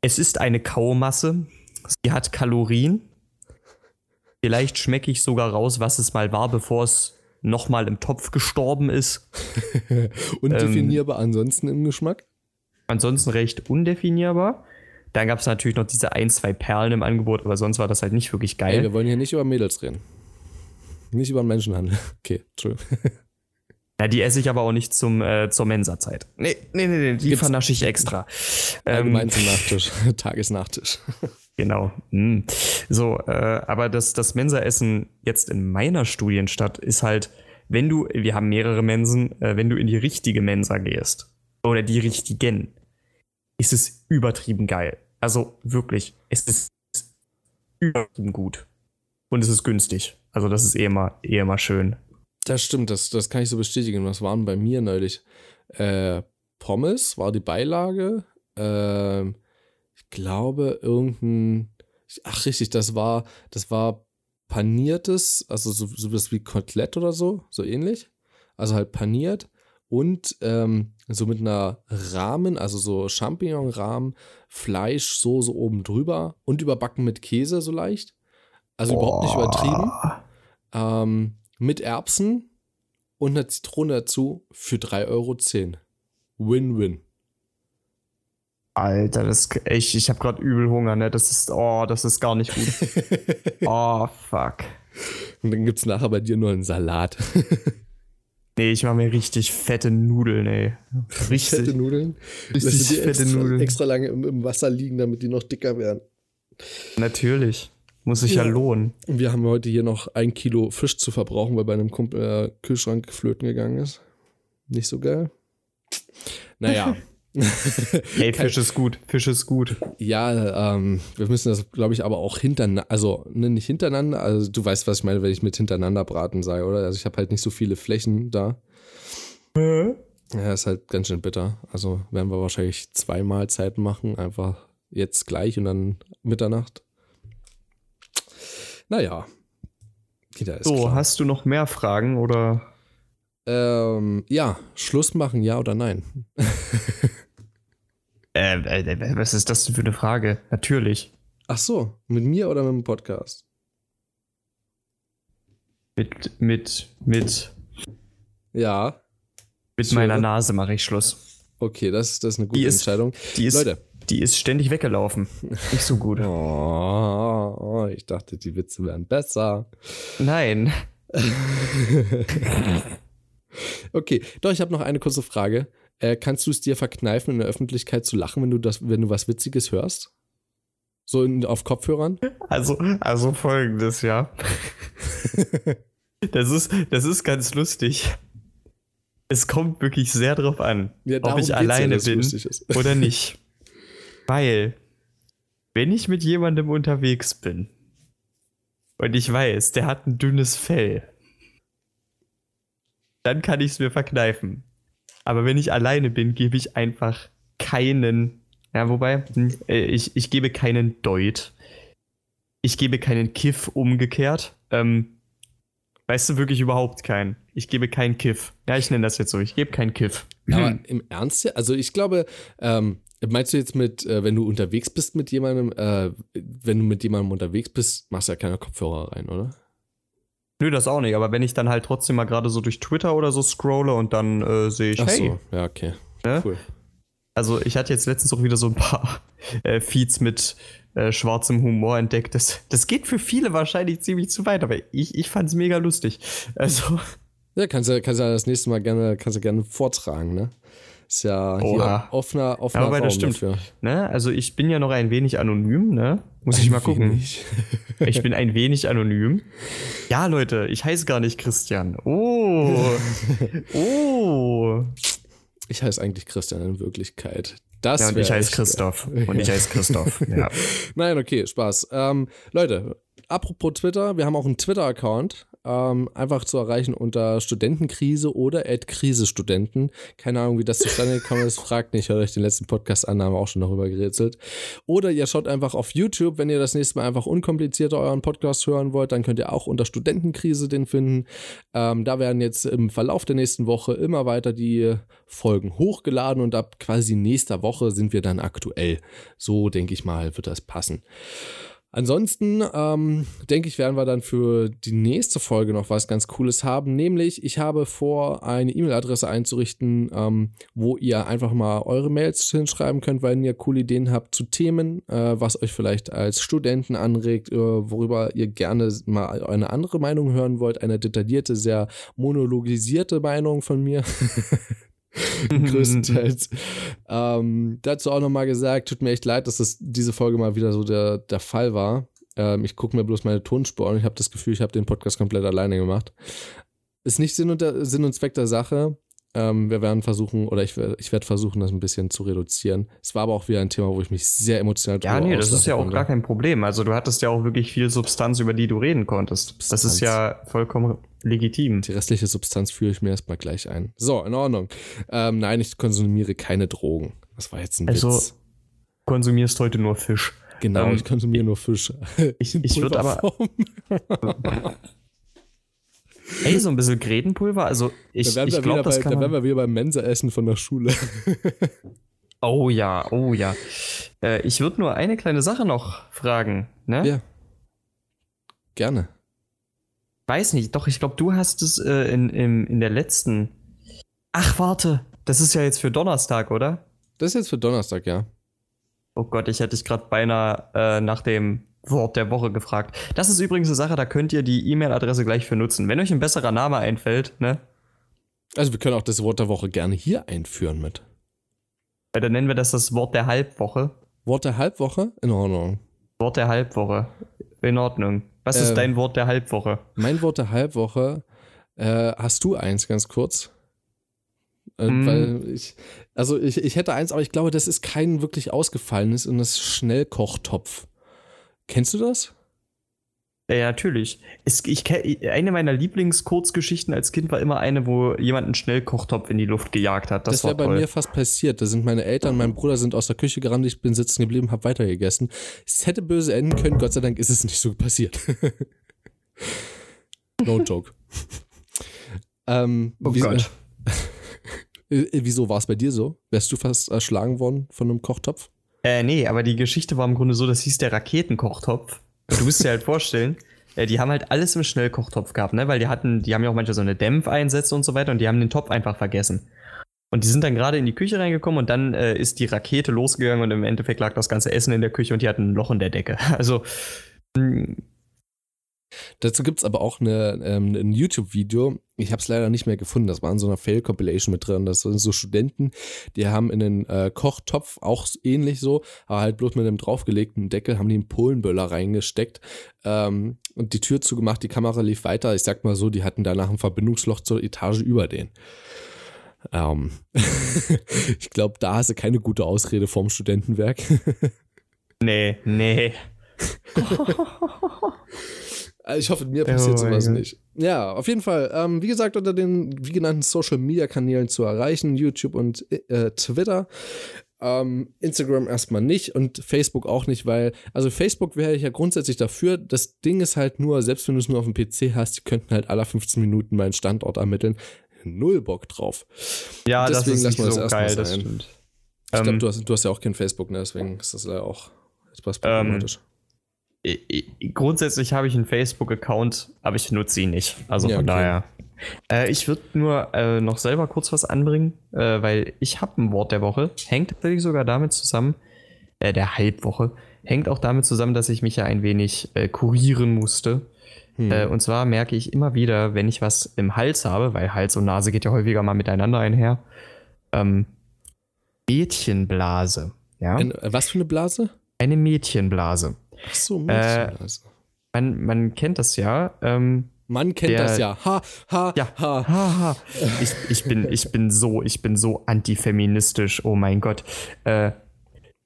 Es ist eine Kaumasse. Sie hat Kalorien. Vielleicht schmecke ich sogar raus, was es mal war, bevor es nochmal im Topf gestorben ist. Undefinierbar ansonsten im Geschmack? Ansonsten recht undefinierbar. Dann gab es natürlich noch diese ein, zwei Perlen im Angebot, aber sonst war das halt nicht wirklich geil. Ey, wir wollen hier nicht über Mädels reden. Nicht über den Menschenhandel. Okay, Entschuldigung. Ja, die esse ich aber auch nicht zum, äh, zur Mensa-Zeit. Nee, nee, nee, nee die Gibt's- vernasche ich extra. Ähm, Allgemein zum Nachtisch. Tagesnachtisch. Genau. Mm. So, äh, aber das, das Mensa-Essen jetzt in meiner Studienstadt ist halt, wenn du, wir haben mehrere Mensen, äh, wenn du in die richtige Mensa gehst oder die richtigen, ist es übertrieben geil. Also wirklich, es ist übertrieben gut. Und es ist günstig. Also das ist eh immer, eh immer schön. Das stimmt, das, das kann ich so bestätigen. Was waren bei mir neulich? Äh, Pommes war die Beilage. Ähm, glaube, irgendein. Ach, richtig, das war, das war paniertes, also so, so was wie Kotelett oder so, so ähnlich. Also halt paniert und ähm, so mit einer Rahmen, also so Champignon-Rahmen, Fleisch, Soße oben drüber und überbacken mit Käse so leicht. Also überhaupt nicht übertrieben. Ähm, mit Erbsen und einer Zitrone dazu für 3,10 Euro. Win-win. Alter, das ich, ich habe gerade übel Hunger, ne? Das ist oh, das ist gar nicht gut. oh fuck. Und dann gibt es nachher bei dir nur einen Salat. Nee, ich mache mir richtig fette Nudeln, ey. Richtig. Fette Nudeln. Richtig Lässt fette extra, Nudeln. extra lange im, im Wasser liegen, damit die noch dicker werden. Natürlich. Muss sich ja, Ja. lohnen. Wir haben heute hier noch ein Kilo Fisch zu verbrauchen, weil bei einem Kumpel äh, Kühlschrank flöten gegangen ist. Nicht so geil. Naja. Ey, Fisch ist gut. Fisch ist gut. Ja, ähm, wir müssen das, glaube ich, aber auch hintereinander, also ne, nicht hintereinander, also du weißt, was ich meine, wenn ich mit hintereinander braten sage, oder? Also ich habe halt nicht so viele Flächen da. Ja, ist halt ganz schön bitter. Also werden wir wahrscheinlich zwei Mahlzeiten machen, einfach jetzt gleich und dann Mitternacht. Naja. Jeder ist So, klar. hast du noch mehr Fragen oder? Ähm, ja, Schluss machen, ja oder nein? Äh, äh, was ist das denn für eine Frage? Natürlich. Ach so, mit mir oder mit dem Podcast? Mit, mit, mit, Ja, mit Ich meiner höre. Nase mache ich Schluss. okay, das, das ist eine gute Die ist- Entscheidung. Die ist, Leute. die ist ständig weggelaufen. Nicht so gut. Oh, oh, ich dachte, die Witze wären besser. Nein. Okay, doch, ich habe noch eine kurze Frage. Äh, kannst du es dir verkneifen, in der Öffentlichkeit zu lachen, wenn du das, wenn du was Witziges hörst? So in, auf Kopfhörern? Also, also folgendes, ja. Das ist, das ist ganz lustig. Es kommt wirklich sehr drauf an, Ja, ob ich ja, alleine es bin oder nicht. Weil, wenn ich mit jemandem unterwegs bin und ich weiß, der hat ein dünnes Fell, dann kann ich es mir verkneifen. Aber wenn ich alleine bin, gebe ich einfach keinen, ja, wobei, hm, äh, ich, ich gebe keinen Deut. Ich gebe keinen Kiff umgekehrt. Ähm, weißt du, wirklich überhaupt keinen. Ich gebe keinen Kiff. Ja, ich nenne das jetzt so. Ich gebe keinen Kiff. Aber im Ernst, also ich glaube, ähm, meinst du jetzt mit, äh, wenn du unterwegs bist mit jemandem, äh, wenn du mit jemandem unterwegs bist, machst du ja keine Kopfhörer rein, oder? Nö, das auch nicht. Aber wenn ich dann halt trotzdem mal gerade so durch Twitter oder so scrolle und dann äh, sehe ich, Ach hey, so, ja, okay. Ne? Cool. also ich hatte jetzt letztens auch wieder so ein paar äh, Feeds mit äh, schwarzem Humor entdeckt. Das, das geht für viele wahrscheinlich ziemlich zu weit, aber ich, ich fand es mega lustig. Also, Ja, kannst du kannst ja das nächste Mal gerne, kannst du gerne vortragen, ne? Ist ja hier Oha. offener, offener Ja, wobei, Raum das stimmt. dafür. ne, also ich bin ja noch ein wenig anonym, ne? Muss ich mal gucken. Ich bin ein wenig anonym. Ja, Leute, ich heiße gar nicht Christian. Oh. Oh. Ich heiße eigentlich Christian in Wirklichkeit. Das Ja, und wär ich heiße Christoph. Und ich heiße Christoph. Ja. Nein, okay, Spaß. Ähm, Leute, apropos Twitter, wir haben auch einen Twitter-Account. Ähm, einfach zu erreichen unter Studentenkrise oder Krisestudenten. Keine Ahnung, wie das zustande gekommen ist. Fragt nicht, hört euch den letzten Podcast an, haben wir auch schon darüber gerätselt. Oder ihr schaut einfach auf YouTube, wenn ihr das nächste Mal einfach unkomplizierter euren Podcast hören wollt, dann könnt ihr auch unter Studentenkrise den finden. Ähm, da werden jetzt im Verlauf der nächsten Woche immer weiter die Folgen hochgeladen und ab quasi nächster Woche sind wir dann aktuell. So denke ich mal, wird das passen. Ansonsten ähm, denke ich, werden wir dann für die nächste Folge noch was ganz Cooles haben. Nämlich, ich habe vor, eine E-Mail-Adresse einzurichten, ähm, wo ihr einfach mal eure Mails hinschreiben könnt, wenn ihr coole Ideen habt zu Themen, äh, was euch vielleicht als Studenten anregt, äh, worüber ihr gerne mal eine andere Meinung hören wollt. Eine detaillierte, sehr monologisierte Meinung von mir. größtenteils. ähm, dazu auch nochmal gesagt, tut mir echt leid, dass das diese Folge mal wieder so der, der Fall war. Ähm, ich gucke mir bloß meine Tonspur an ich habe das Gefühl, ich habe den Podcast komplett alleine gemacht. Ist nicht Sinn und, der, Sinn und Zweck der Sache. Ähm, wir werden versuchen, oder ich, ich werde versuchen, das ein bisschen zu reduzieren. Es war aber auch wieder ein Thema, wo ich mich sehr emotional Ja, drüber nee, das ist ja auch gar kein Problem. Also du hattest ja auch wirklich viel Substanz, über die du reden konntest. Das Substanz. ist ja vollkommen legitim. Die restliche Substanz führe ich mir erstmal gleich ein. So, in Ordnung. Ähm, nein, ich konsumiere keine Drogen. Das war jetzt ein Also, Witz. Konsumierst heute nur Fisch. Genau, ähm, ich konsumiere nur Fisch. Ich, ich würde aber. ey, so ein bisschen Gretenpulver, also ich, Da ich glaube, das bei, kann da wären man, wir wieder beim Mensa-Essen von der Schule. Oh ja, oh ja. Äh, ich würde nur eine kleine Sache noch fragen, ne? Ja. Gerne. Weiß nicht, doch, ich glaube, du hast es äh, in, in, in der letzten. Ach, warte, das ist ja jetzt für Donnerstag, oder? Das ist jetzt für Donnerstag, ja. Oh Gott, ich hätte dich gerade beinahe äh, nach dem Wort der Woche gefragt. Das ist übrigens eine Sache, da könnt ihr die E-Mail-Adresse gleich für nutzen. Wenn euch ein besserer Name einfällt, ne, Also wir können auch das Wort der Woche gerne hier einführen mit. äh, dann nennen wir das das Wort der Halbwoche. Wort der Halbwoche? In Ordnung. Wort der Halbwoche. In Ordnung. Was ist Ähm. dein Wort der Halbwoche? Mein Wort der Halbwoche, äh, hast du eins ganz kurz? Äh, Mm. Weil ich, also ich, ich hätte eins, aber ich glaube, das ist kein wirklich ausgefallenes und das ist Schnellkochtopf. Kennst du das? Ja, natürlich. Es, ich, eine meiner Lieblingskurzgeschichten als Kind war immer eine, wo jemand einen Schnellkochtopf in die Luft gejagt hat. Das, Das, war wäre bei toll. mir fast passiert. Da sind meine Eltern, mein Bruder sind aus der Küche gerannt, ich bin sitzen geblieben, habe weitergegessen. Es hätte böse enden können, Gott sei Dank ist es nicht so passiert. no joke. ähm, Oh wie- Gott. Äh, wieso war es bei dir so? Wärst du fast erschlagen worden von einem Kochtopf? Äh, nee, aber die Geschichte war im Grunde so, das hieß der Raketenkochtopf. Und du musst dir halt vorstellen, äh, die haben halt alles im Schnellkochtopf gehabt, ne? Weil die hatten, die haben ja auch manchmal so eine Dämpfeinsätze und so weiter und die haben den Topf einfach vergessen. Und die sind dann gerade in die Küche reingekommen und dann äh, ist die Rakete losgegangen und im Endeffekt lag das ganze Essen in der Küche und die hatten ein Loch in der Decke. Also, mh, Dazu gibt es aber auch eine, ähm, ein YouTube-Video. Ich habe es leider nicht mehr gefunden. Das war in so einer Fail-Compilation mit drin. Das sind so Studenten, die haben in den äh, Kochtopf auch ähnlich so, aber halt bloß mit einem draufgelegten Deckel, haben die einen Polenböller reingesteckt ähm, und die Tür zugemacht. Die Kamera lief weiter. Ich sag mal so, die hatten danach ein Verbindungsloch zur Etage über den. Ähm, ich glaube, da hast du keine gute Ausrede vorm Studentenwerk. Nee, nee. Also ich hoffe, mir passiert Oh sowas nicht. Ja, auf jeden Fall. Ähm, wie gesagt, unter den wie genannten Social Media Kanälen zu erreichen, YouTube und äh, Twitter. Ähm, Instagram erstmal nicht und Facebook auch nicht, weil, also Facebook wäre ich ja grundsätzlich dafür. Das Ding ist halt nur, selbst wenn du es nur auf dem PC hast, die könnten halt alle 15 Minuten meinen Standort ermitteln. Null Bock drauf. Ja, das Deswegen ist nicht so das erstmal geil, das sein. stimmt. Ich Ähm, glaube, du, hast, du hast ja auch kein Facebook, ne? Deswegen ist das leider auch etwas problematisch. I- I- Grundsätzlich habe ich einen Facebook-Account, aber ich nutze ihn nicht. Also Ja, von okay. daher. Äh, ich würde nur äh, noch selber kurz was anbringen, äh, weil ich habe ein Wort der Woche. Hängt tatsächlich sogar damit zusammen, äh, der Halbwoche, hängt auch damit zusammen, dass ich mich ja ein wenig äh, kurieren musste. Hm. Äh, und zwar merke ich immer wieder, wenn ich was im Hals habe, weil Hals und Nase geht ja häufiger mal miteinander einher, ähm, Mädchenblase. Ja? Ein, äh, was für eine Blase? Eine Mädchenblase. Ach so, Äh, Mädchenblase. Man, man kennt das ja. Ähm, Man kennt der- das ja. Ha, ha, ja, ha. haha. Ich, ich, bin, ich bin so, ich bin so antifeministisch. Oh mein Gott. Äh,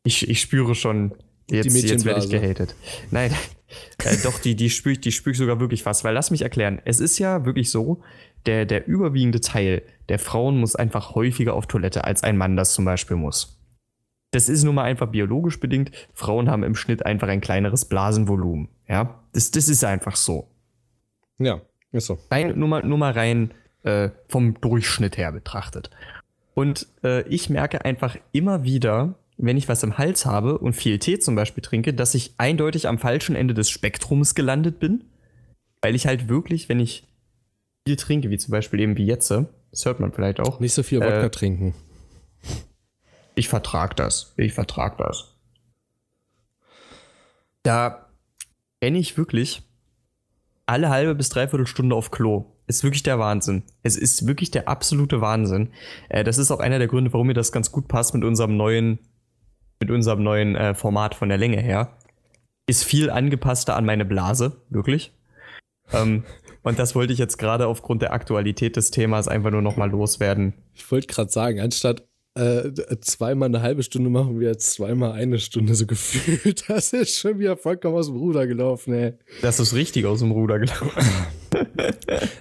ich, ich spüre schon, jetzt, jetzt werde ich gehatet. Nein, äh, doch, die, die spüre ich, die spüre ich sogar wirklich fast. Weil lass mich erklären, es ist ja wirklich so, der, der überwiegende Teil der Frauen muss einfach häufiger auf Toilette, als ein Mann das zum Beispiel muss. Das ist nun mal einfach biologisch bedingt. Frauen haben im Schnitt einfach ein kleineres Blasenvolumen. Ja, das, das ist einfach so. Ja, ist so. Rein, nur, mal, nur mal rein äh, vom Durchschnitt her betrachtet. Und äh, ich merke einfach immer wieder, wenn ich was im Hals habe und viel Tee zum Beispiel trinke, dass ich eindeutig am falschen Ende des Spektrums gelandet bin. Weil ich halt wirklich, wenn ich viel trinke, wie zum Beispiel eben wie jetzt, das hört man vielleicht auch, Nicht so viel Wodka Äh, trinken. Ich vertrag das. Ich vertrag das. Da renne ich wirklich alle halbe bis dreiviertel Stunde auf Klo. Ist wirklich der Wahnsinn. Es ist wirklich der absolute Wahnsinn. Äh, das ist auch einer der Gründe, warum mir das ganz gut passt mit unserem neuen, mit unserem neuen äh, Format von der Länge her. Ist viel angepasster an meine Blase, wirklich. Ähm, und das wollte ich jetzt gerade aufgrund der Aktualität des Themas einfach nur nochmal loswerden. Ich wollte gerade sagen, anstatt äh, zweimal eine halbe Stunde machen wir jetzt zweimal eine Stunde so gefühlt. Das ist schon wieder vollkommen aus dem Ruder gelaufen, ey. Das ist richtig aus dem Ruder gelaufen.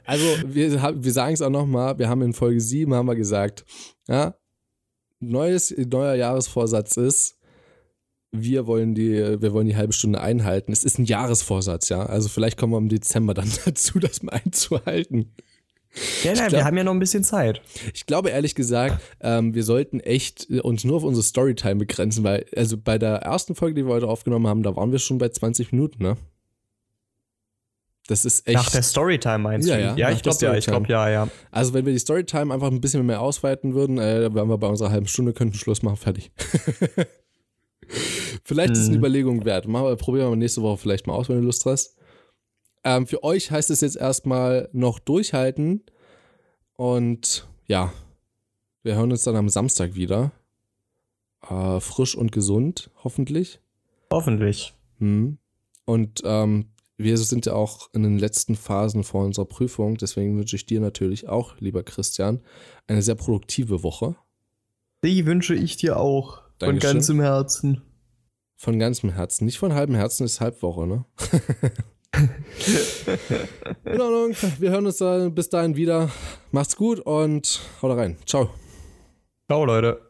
Also, wir, wir sagen es auch nochmal, wir haben in Folge 7 haben wir gesagt, ja, neues, neuer Jahresvorsatz ist, wir wollen die, wir wollen die halbe Stunde einhalten. Es ist ein Jahresvorsatz, ja. Also vielleicht kommen wir im Dezember dann dazu, das mal einzuhalten. Ja, nein, glaub- wir haben ja noch ein bisschen Zeit. Ich glaube ehrlich gesagt, ähm, wir sollten echt äh, uns nur auf unsere Storytime begrenzen, weil, also bei der ersten Folge, die wir heute aufgenommen haben, da waren wir schon bei 20 Minuten, ne? Das ist echt. Nach der Storytime meinst Ja, du? ja, ja ich glaube ja, ich glaube ja, ja. Also, wenn wir die Storytime einfach ein bisschen mehr ausweiten würden, äh, dann wären wir bei unserer halben Stunde, könnten Schluss machen, fertig. vielleicht ist es eine Mhm. Überlegung wert. Wir, probieren wir nächste Woche vielleicht mal aus, wenn du Lust hast. Ähm, für euch heißt es jetzt erstmal noch durchhalten. Und ja, wir hören uns dann am Samstag wieder. Äh, frisch und gesund, hoffentlich. Hoffentlich. Hm. Und ähm, wir sind ja auch in den letzten Phasen vor unserer Prüfung. Deswegen wünsche ich dir natürlich auch, lieber Christian, eine sehr produktive Woche. Die wünsche ich dir auch. Dankeschön. Von ganzem Herzen. Von ganzem Herzen. Nicht von halbem Herzen, ist Halbwoche, ne? In Ordnung. Wir hören uns dann bis dahin wieder. Macht's gut und haut rein. Ciao. Ciao, Leute.